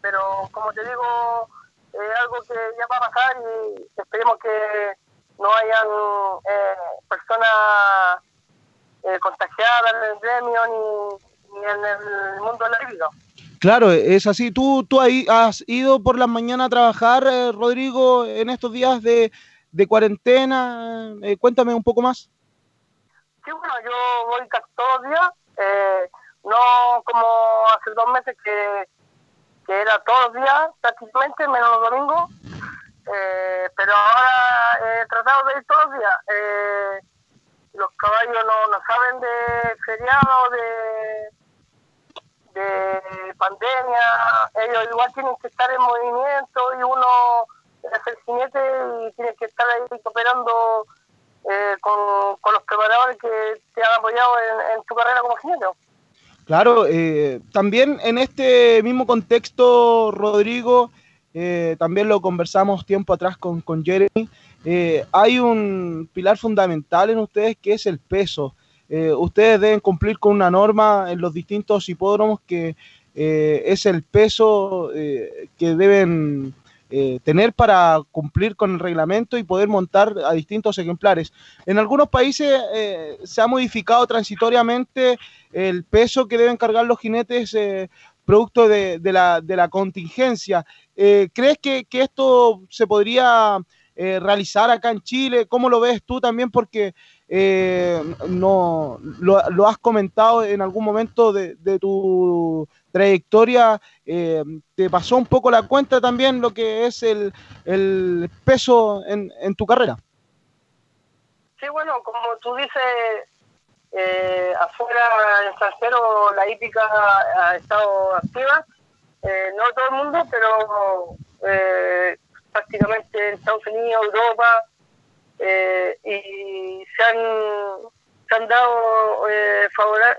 S17: pero como te digo, es algo que ya va a pasar y esperemos que no hayan eh, personas eh, contagiadas en el gremio ni, ni en el mundo de la hípica.
S10: Claro, es así. ¿Tú, tú has ido por las mañanas a trabajar, eh, Rodrigo, en estos días de, de cuarentena? Eh, cuéntame un poco más.
S17: Sí, bueno, yo voy casi todos los días, eh, no como hace dos meses que, que era todos los días prácticamente, menos los domingos, eh, pero ahora he tratado de ir todos los días. Eh, los caballos no, no saben de feriado, de, de pandemia, ellos igual tienen que estar en movimiento y uno es el jinete y tiene que estar ahí cooperando eh, con, con los preparadores que te han apoyado en, tu carrera como jinete.
S10: Claro, eh, también en este mismo contexto, Rodrigo, eh, también lo conversamos tiempo atrás con, con Jeremy, hay un pilar fundamental en ustedes que es el peso. Ustedes deben cumplir con una norma en los distintos hipódromos que es el peso que deben eh, tener para cumplir con el reglamento y poder montar a distintos ejemplares. En algunos países eh, se ha modificado transitoriamente el peso que deben cargar los jinetes eh, producto de, la, contingencia. ¿Crees que, esto se podría realizar acá en Chile? ¿Cómo lo ves tú también? Porque eh, no lo, has comentado en algún momento de, tu trayectoria, eh, te pasó un poco la cuenta también lo que es el, el peso en, en tu carrera.
S17: Sí, bueno, como tú dices, eh, afuera en extranjero la hípica ha, ha estado activa. Eh, no todo el mundo, pero eh, prácticamente en Estados Unidos, Europa, eh, y se han, se han dado eh,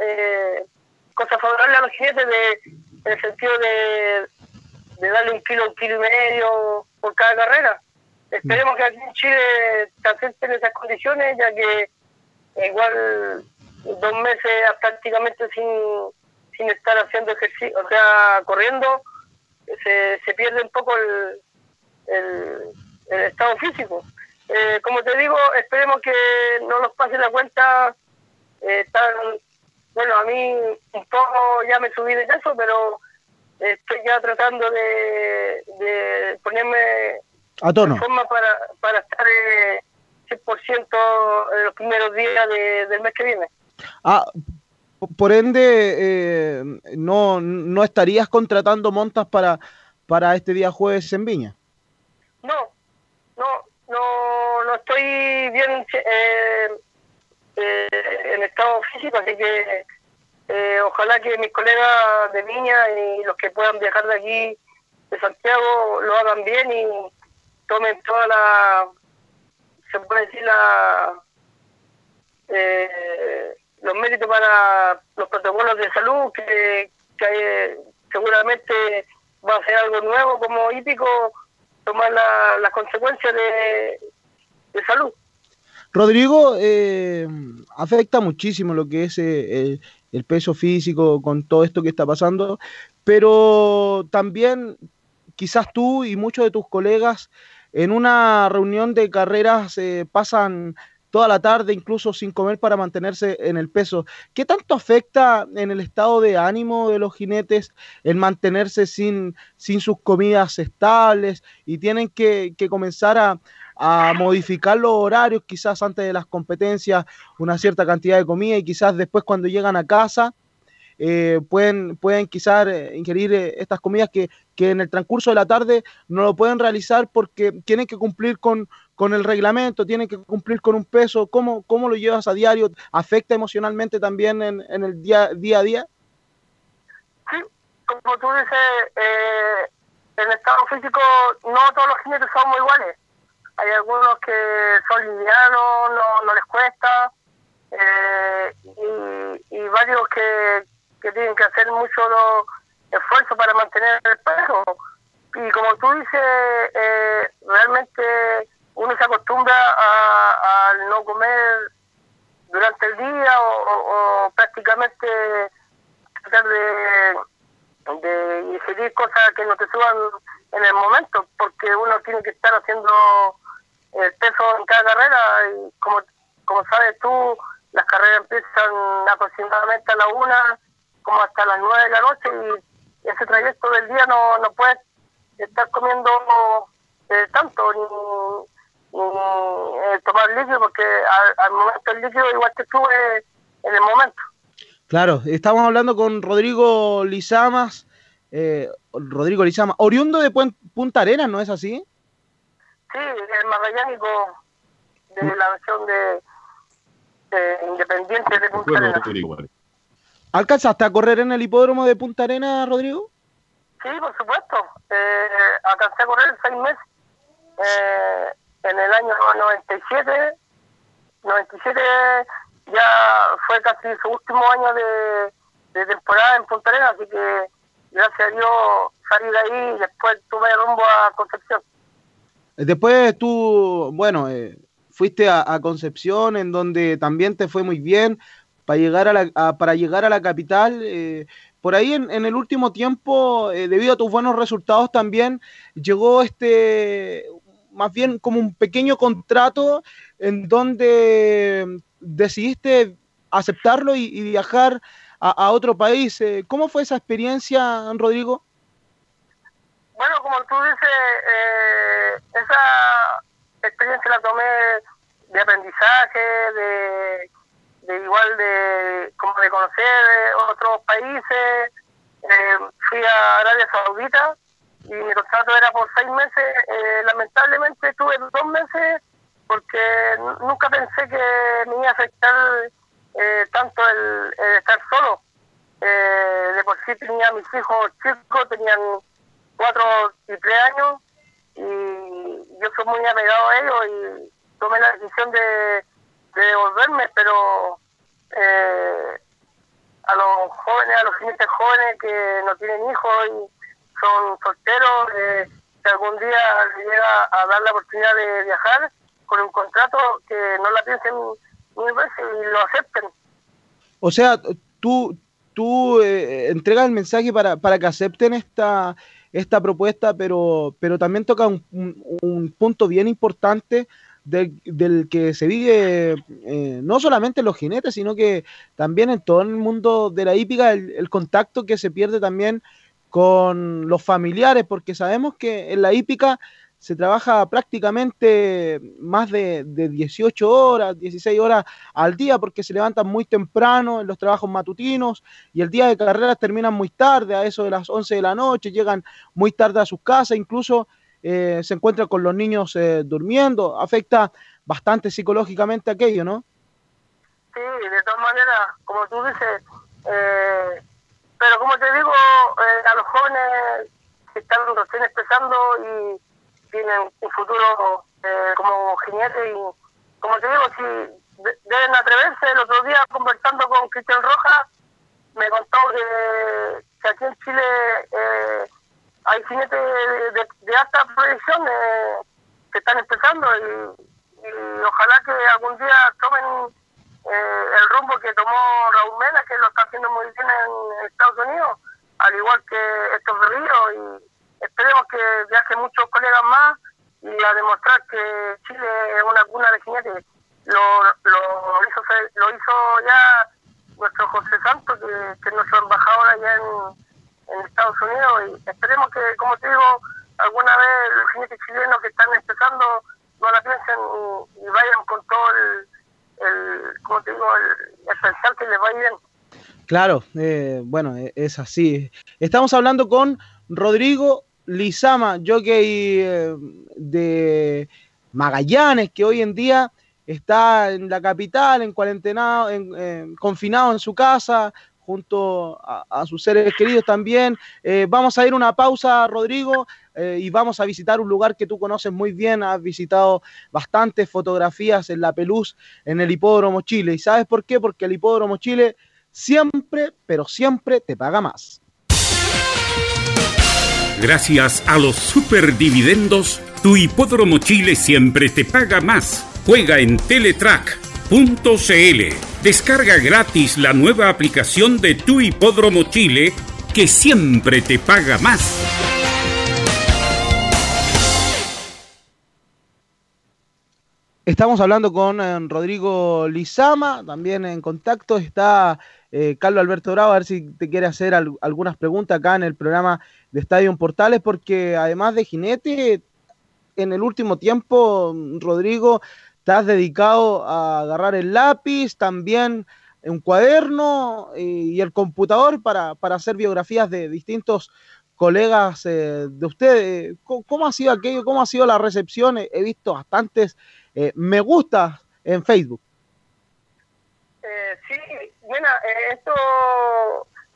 S17: eh, cosas favorables a los jinetes de, en el sentido de, darle un kilo, un kilo y medio por cada carrera. Esperemos que aquí en Chile se acepten esas condiciones, ya que igual dos meses prácticamente sin, sin estar haciendo ejercicio, o sea, corriendo, se, se pierde un poco el, el estado físico. Eh, como te digo, esperemos que no nos pase la cuenta eh, tan, bueno, a mí un poco ya me subí de peso, pero estoy ya tratando de, de ponerme
S10: A tono.
S17: en forma para, para estar eh, 100% en los primeros días de- del mes que viene.
S10: Ah, por ende, eh, no, no estarías contratando montas para, para este día jueves en Viña.
S17: No, no, no, no estoy bien eh, eh, en estado físico, así que eh, ojalá que mis colegas de Viña y los que puedan viajar de aquí, de Santiago, lo hagan bien y tomen toda la, se puede decir, la, eh, los méritos para los protocolos de salud, que, que eh, seguramente va a ser algo nuevo como hípico, tomar la- las consecuencias de, de salud.
S10: Rodrigo, eh, afecta muchísimo lo que es eh, el, el peso físico con todo esto que está pasando, pero también quizás tú y muchos de tus colegas en una reunión de carreras eh, pasan toda la tarde incluso sin comer para mantenerse en el peso. ¿Qué tanto afecta en el estado de ánimo de los jinetes el mantenerse sin, sus comidas estables y tienen que, comenzar a, modificar los horarios quizás antes de las competencias, una cierta cantidad de comida y quizás después cuando llegan a casa eh, pueden, quizás eh, ingerir eh, estas comidas que en el transcurso de la tarde no lo pueden realizar porque tienen que cumplir con, con el reglamento, tienen que cumplir con un peso. ¿Cómo, cómo lo llevas a diario? ¿Afecta emocionalmente también en, en el día, día a día?
S17: Como tú dices, eh, en estado físico no todos los jinetes somos iguales. Hay algunos que son livianos, no, no les cuesta, eh, y, y varios que, que tienen que hacer mucho esfuerzo para mantener el peso. Y como tú dices, eh, realmente uno se acostumbra a, no comer durante el día o, o- prácticamente tratar de, de ingerir cosas que no te suban en el momento, porque uno tiene que estar haciendo el peso en cada carrera y como, como sabes tú, las carreras empiezan aproximadamente a la una, como hasta las nueve de la noche y ese trayecto del día no, no puedes estar comiendo eh, tanto ni, ni eh, tomar líquido porque al, al momento el líquido igual te sube en el momento.
S10: Claro, estamos hablando con Rodrigo Lizamas, eh, Rodrigo Lizama, oriundo de Puen- Punta Arenas, ¿no es así?
S17: Sí, el magallánico de la versión de, de Independiente de Punta
S5: Bueno,
S17: Arenas.
S10: ¿Alcanzaste a correr en el hipódromo de Punta Arenas, Rodrigo?
S17: Sí, por supuesto. Eh, alcancé a correr seis meses. Eh, en el año 97 97 ya fue casi su último año de, temporada en Punta Arenas, así que gracias a Dios salí de ahí y después tuve rumbo a Concepción.
S10: Después tú, bueno, eh, fuiste a, Concepción, en donde también te fue muy bien para llegar a la, para llegar a la capital. eh, por ahí en, en el último tiempo, eh, debido a tus buenos resultados también, llegó este, más bien como un pequeño contrato en donde decidiste aceptarlo y, viajar a, otro país. Eh, ¿Cómo fue esa experiencia, Rodrigo?
S17: Bueno, como tú dices, eh, esa experiencia la tomé de aprendizaje, de, de igual de como de conocer otros países. Eh, fui a Arabia Saudita y mi contrato era por seis meses. Eh, lamentablemente tuve dos meses porque nunca pensé que me iba a afectar eh, tanto el, estar solo. Eh, de por sí tenía mis hijos chicos, tenían cuatro y tres años y yo soy muy apegado a ellos y tomé la decisión de, de devolverme, pero eh, a los jóvenes, a los jinetes jóvenes que no tienen hijos y son solteros, eh, si algún día llega a dar la oportunidad de viajar con un contrato, que no la piensen mil veces y lo acepten.
S10: O sea, tú, tú eh, entregas el mensaje para, para que acepten esta, esta propuesta, pero, pero también toca un, un- un punto bien importante del, del que se vive eh, no solamente en los jinetes, sino que también en todo el mundo de la hípica, el contacto que se pierde también con los familiares, porque sabemos que en la hípica se trabaja prácticamente más de, de 18 horas, 16 horas al día, porque se levantan muy temprano en los trabajos matutinos y el día de carreras terminan muy tarde, a eso de las 11 de la noche, llegan muy tarde a sus casas, incluso eh, se encuentran con los niños eh, durmiendo, afecta bastante psicológicamente aquello, ¿no?
S17: Sí, de todas maneras, como tú dices, eh, pero como te digo, eh, a los jóvenes que están recién empezando y tienen un futuro eh, como jinete y como te digo, si de- deben atreverse, el otro día conversando con Cristian Rojas, me contó que, que aquí en Chile eh, hay jinetes de, de- de alta proyección eh, que están empezando y, y ojalá que algún día tomen eh, el rumbo que tomó Raúl Mena, que lo está haciendo muy bien en, Estados Unidos, al igual que estos berríos, y esperemos que viajen muchos colegas más y a demostrar que Chile es una cuna de jinetes. Lo, lo, hizo, lo hizo ya nuestro José Santos, que, que es nuestro embajador allá en, en Estados Unidos, y esperemos que, como te digo, alguna vez los jinetes chilenos que están empezando no la piensen y, y vayan con todo el, el como te digo, el, el pensar que les va bien.
S10: Claro, eh, bueno, e- es así. Estamos hablando con Rodrigo Lizama, jockey eh, de Magallanes, que hoy en día está en la capital, en cuarentenado, en, eh, confinado en su casa, junto a, sus seres queridos también. Eh, vamos a ir una pausa, Rodrigo, eh, y vamos a visitar un lugar que tú conoces muy bien. Has visitado bastantes fotografías en La Peluz, en el Hipódromo Chile. ¿Y sabes por qué? Porque el Hipódromo Chile siempre, pero siempre te paga más.
S1: Gracias a los superdividendos, tu hipódromo Chile siempre te paga más. Juega en Teletrack.cl. Descarga gratis la nueva aplicación de tu hipódromo Chile que siempre te paga más.
S10: Estamos hablando con eh, Rodrigo Lizama, también en contacto está eh, Carlos Alberto Bravo, a ver si te quiere hacer al- algunas preguntas acá en el programa de Estadio Portales, porque además de jinete, en el último tiempo, Rodrigo, has dedicado a agarrar el lápiz, también un cuaderno eh, y el computador para, para hacer biografías de distintos colegas eh, de ustedes. ¿Cómo, ha sido aquello? ¿Cómo ha sido la recepción? He, he visto bastantes eh, me gusta en Facebook.
S17: Eh, sí, bueno, eh, esto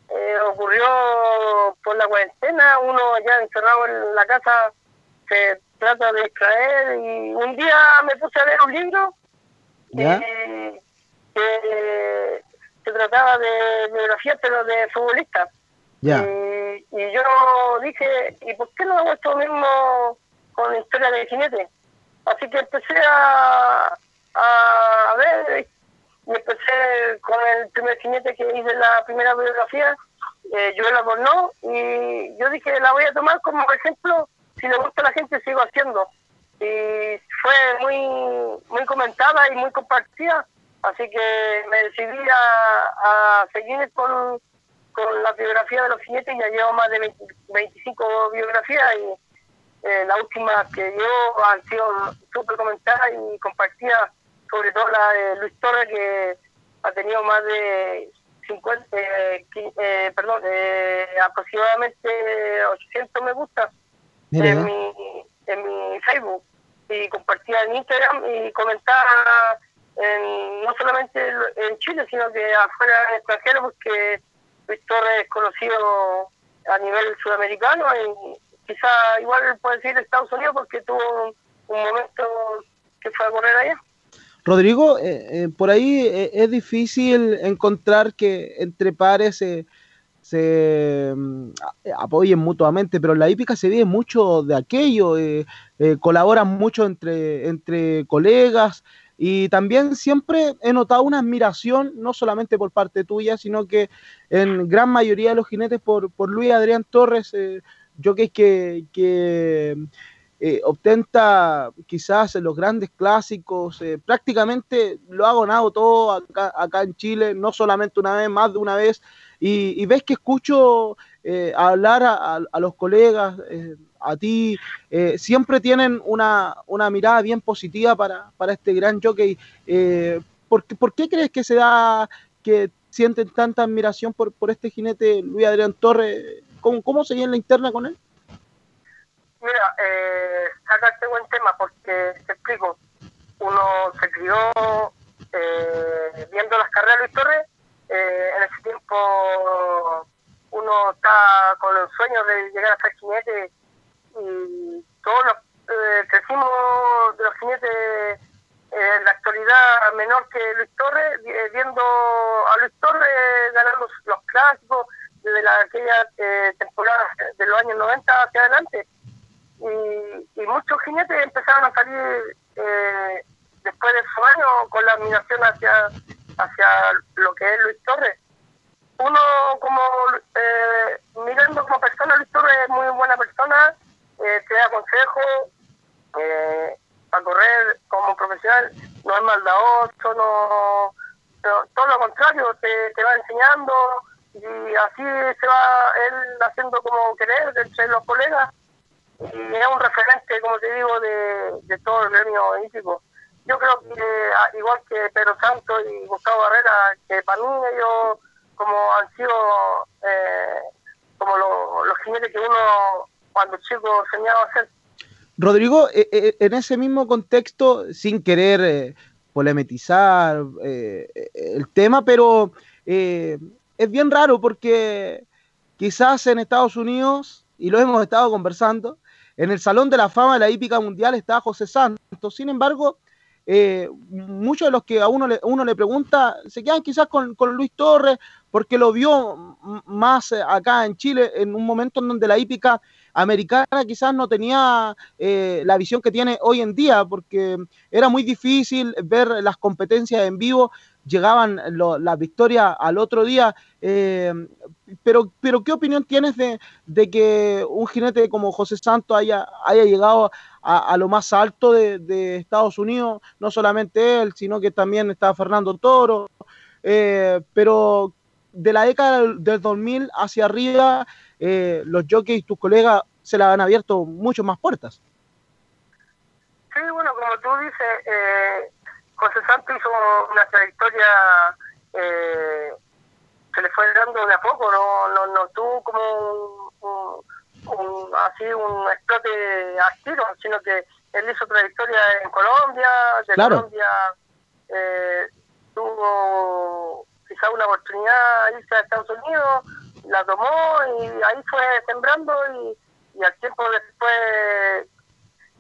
S17: eh, ocurrió por la cuarentena, uno ya encerrado en la casa se trata de extraer y un día me puse a leer un libro
S10: ¿Ya?
S17: y que se trataba de biografía, pero de futbolista.
S10: Ya.
S17: Y, y yo dije, ¿y por qué no hago esto mismo con la historia de jinete? Así que empecé a, a ver y empecé con el primer jinete que hice la primera biografía, eh, Joel Albornoz, y yo dije, la voy a tomar como ejemplo, si le gusta a la gente sigo haciendo. Y fue muy muy comentada y muy compartida, así que me decidí a, seguir con, con la biografía de los jinetes, ya llevo más de 20 25 biografías y eh, las últimas que yo han sido súper comentadas y compartidas, sobre todo la de Luis Torres, que ha tenido más de 50, eh, eh, perdón, eh, aproximadamente 800 me gusta En
S10: ¿eh?
S17: mi, en mi Facebook y compartía en Instagram y comentaba en, no solamente en Chile, sino que afuera en extranjero, porque Luis Torres es conocido a nivel sudamericano y quizá igual puede decir Estados Unidos porque tuvo un, un momento que fue a correr allá.
S10: Rodrigo, eh, eh, por ahí eh, es difícil encontrar que entre pares se, se mm, apoyen mutuamente, pero en la hípica se vive mucho de aquello, eh, eh, colaboran mucho entre, entre colegas y también siempre he notado una admiración, no solamente por parte tuya, sino que en gran mayoría de los jinetes por, por Luis Adrián Torres, eh, yo que que, que eh, obtenta quizás los grandes clásicos, eh, prácticamente lo ha ganado todo acá, acá en Chile, no solamente una vez, más de una vez, y, y ves que escucho eh, hablar a, a- los colegas, eh, a ti, eh, siempre tienen una, una mirada bien positiva para, para este gran jockey. Eh, ¿por, qué, crees que se da, que sienten tanta admiración por, por este jinete Luis Adrián Torres? ¿Cómo, cómo en la interna con él?
S17: Mira, eh, sacaste buen tema porque te explico. Uno se crió eh, viendo las carreras de Luis Torres. Eh, en ese tiempo uno está con los sueños de llegar a ser jinete y todos los, eh, crecimos de los jinetes eh, en la actualidad menor que Luis Torres, eh, viendo a Luis Torres ganando los clásicos desde la, aquella eh, temporada de los años 90 hacia adelante. Y, y muchos jinetes empezaron a salir eh, después de su año con la admiración hacia hacia lo que es Luis Torres. Uno como eh, mirando como persona, Luis Torres es muy buena persona, eh, te da consejos eh, para correr como profesional, no es maldadoso, no, no- todo lo contrario, te, te va enseñando y así se va él haciendo como querer entre los colegas y es un referente, como te digo, de, de todo el gremio hípico. Yo creo que, ah, igual que Pedro Santos y Gustavo Barrera, que para mí ellos como han sido eh, como lo- los jinetes que uno cuando chico soñaba hacer.
S10: Rodrigo, eh, eh, en ese mismo contexto, sin querer eh, polemizar eh, el tema, pero eh, es bien raro porque quizás en Estados Unidos, y lo hemos estado conversando, en el Salón de la Fama de la Hípica Mundial está José Santos. Sin embargo, eh, muchos de los que a uno le, uno le pregunta se quedan quizás con, con Luis Torres porque lo vio más acá en Chile en un momento en donde la hípica americana quizás no tenía eh, la visión que tiene hoy en día porque era muy difícil ver las competencias en vivo llegaban las victorias al otro día eh, pero, pero ¿qué opinión tienes de, de que un jinete como José Santos haya, haya llegado a, a lo más alto de, Estados Unidos? No solamente él, sino que también está Fernando Toro. eh, pero de la década del, del 2000 hacia arriba, eh, los jockeys, tus colegas, se le han abierto mucho más puertas.
S17: Sí, bueno, como tú dices, eh, José Santos hizo una trayectoria eh, se le fue dando de a poco, no, no, no tuvo como un, un- un- así un explote al tiro, sino que él hizo trayectoria en Colombia, de
S10: Claro.
S17: Colombia eh, tuvo quizá una oportunidad irse a Estados Unidos, la tomó y ahí fue sembrando y, y al tiempo después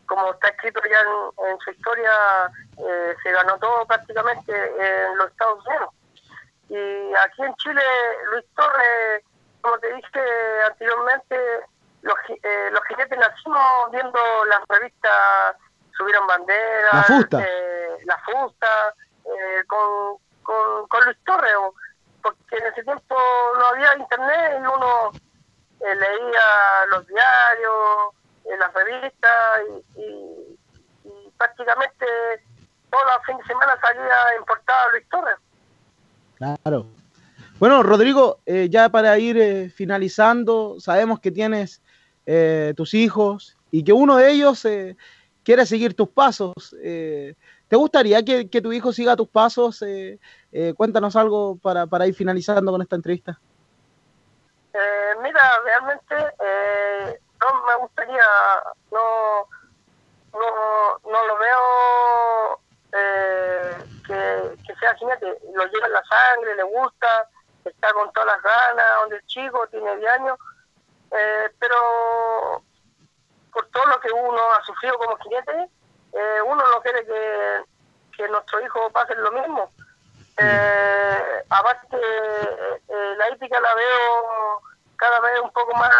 S17: como está escrito ya en, su historia, eh, se ganó todo prácticamente en los Estados Unidos. Y aquí en Chile, Luis Torres, como te dije anteriormente, los, eh, los jinetes nacimos viendo las revistas, subieron banderas,
S10: la fusta,
S17: eh, la fusta con, con, con Luis Torres, porque en ese tiempo no había internet y uno leía los diarios, en las revistas y, prácticamente todos los fines de semana salía importada Luis Torres.
S10: Claro. Bueno, Rodrigo, eh, ya para ir eh, finalizando, sabemos que tienes eh, tus hijos y que uno de ellos quiere seguir tus pasos. ¿Te gustaría que, tu hijo siga tus pasos? cuéntanos algo para, para ir finalizando con esta entrevista.
S17: mira, realmente no me gustaría, no, no, no lo veo eh, que, sea jinete, lo lleva en la sangre, le gusta, está con todas las ganas, donde el chico tiene 10 años, eh, pero por todo lo que uno ha sufrido como jinete, eh, uno no quiere que, que nuestro hijo pase lo mismo. Eh, aparte, la ética la veo cada vez un poco más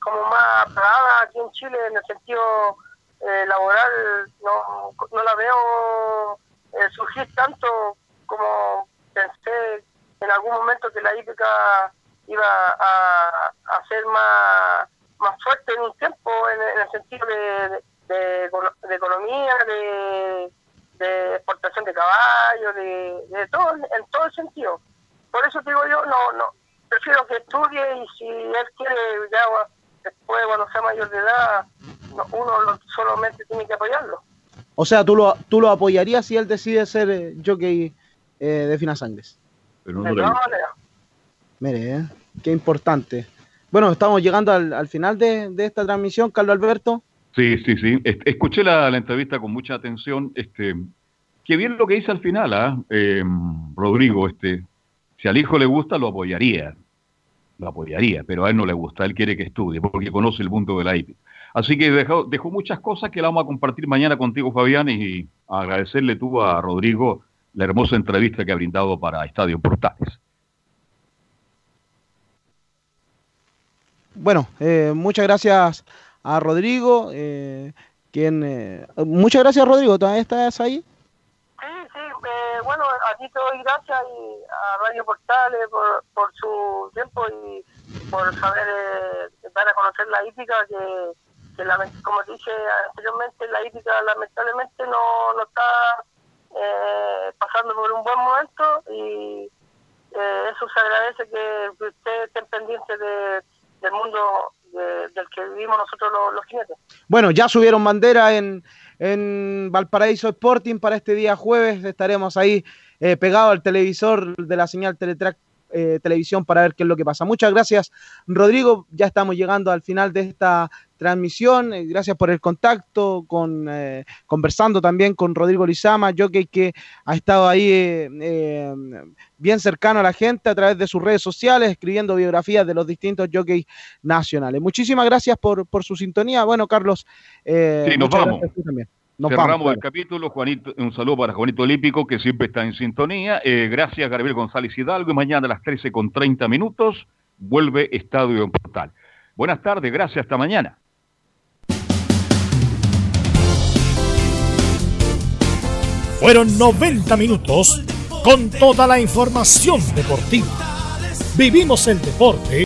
S17: como más apagada aquí en Chile en el sentido eh, laboral no, no la veo eh, surgir tanto como pensé en algún momento que la hípica iba a, a ser más, más fuerte en un tiempo en, el sentido de, de, economía, de, de, exportación de caballos, de, de todo, en todo el sentido. Por eso digo yo, no, no, prefiero que estudie y si él quiere ya después cuando sea mayor de edad uno solamente tiene que apoyarlo.
S10: O sea tú lo tú lo apoyarías si él decide ser eh, jockey eh, de finas sangres
S5: pero no de todas maneras.
S10: Mire eh, qué importante. Bueno estamos llegando al, final de, esta transmisión Carlos Alberto.
S5: Sí sí sí. Escuché la, entrevista con mucha atención este qué bien lo que dice al final ¿ah? Rodrigo este si al hijo le gusta, lo apoyaría. Lo apoyaría, pero a él no le gusta. Él quiere que estudie porque conoce el mundo de la IP. Así que dejó, muchas cosas que la vamos a compartir mañana contigo, Fabián, y agradecerle tú a Rodrigo la hermosa entrevista que ha brindado para Estadio Portales.
S10: Bueno, eh, muchas gracias a Rodrigo. Eh, quien, eh, muchas gracias, Rodrigo. ¿Todavía estás ahí?
S17: Eh, bueno, a ti te doy gracias y a Radio Portales por, su tiempo y por saber eh, dar a conocer la hípica que, como dije anteriormente, la hípica lamentablemente no, no está eh, pasando por un buen momento y eso se agradece que, ustedes estén pendientes de, del mundo del que vivimos nosotros los, los jinetes.
S10: Bueno, ya subieron bandera en en Valparaíso Sporting para este día jueves. Estaremos ahí eh, pegados al televisor de la señal Teletrack eh, Televisión para ver qué es lo que pasa. Muchas gracias, Rodrigo. Ya estamos llegando al final de esta transmisión. Eh, gracias por el contacto, con eh, conversando también con Rodrigo Lizama, jockey que ha estado ahí eh, bien cercano a la gente a través de sus redes sociales, escribiendo biografías de los distintos jockeys nacionales. Muchísimas gracias por, por su sintonía. Bueno, Carlos.
S5: sí, nos vamos. Cerramos el capítulo. Juanito, un saludo para Juanito Olímpico, que siempre está en sintonía. gracias, Gabriel González Hidalgo. Y mañana a las 13 con 30 minutos vuelve Estadio en Portal. Buenas tardes, gracias, hasta mañana.
S4: Fueron 90 minutos con toda la información deportiva. Vivimos el deporte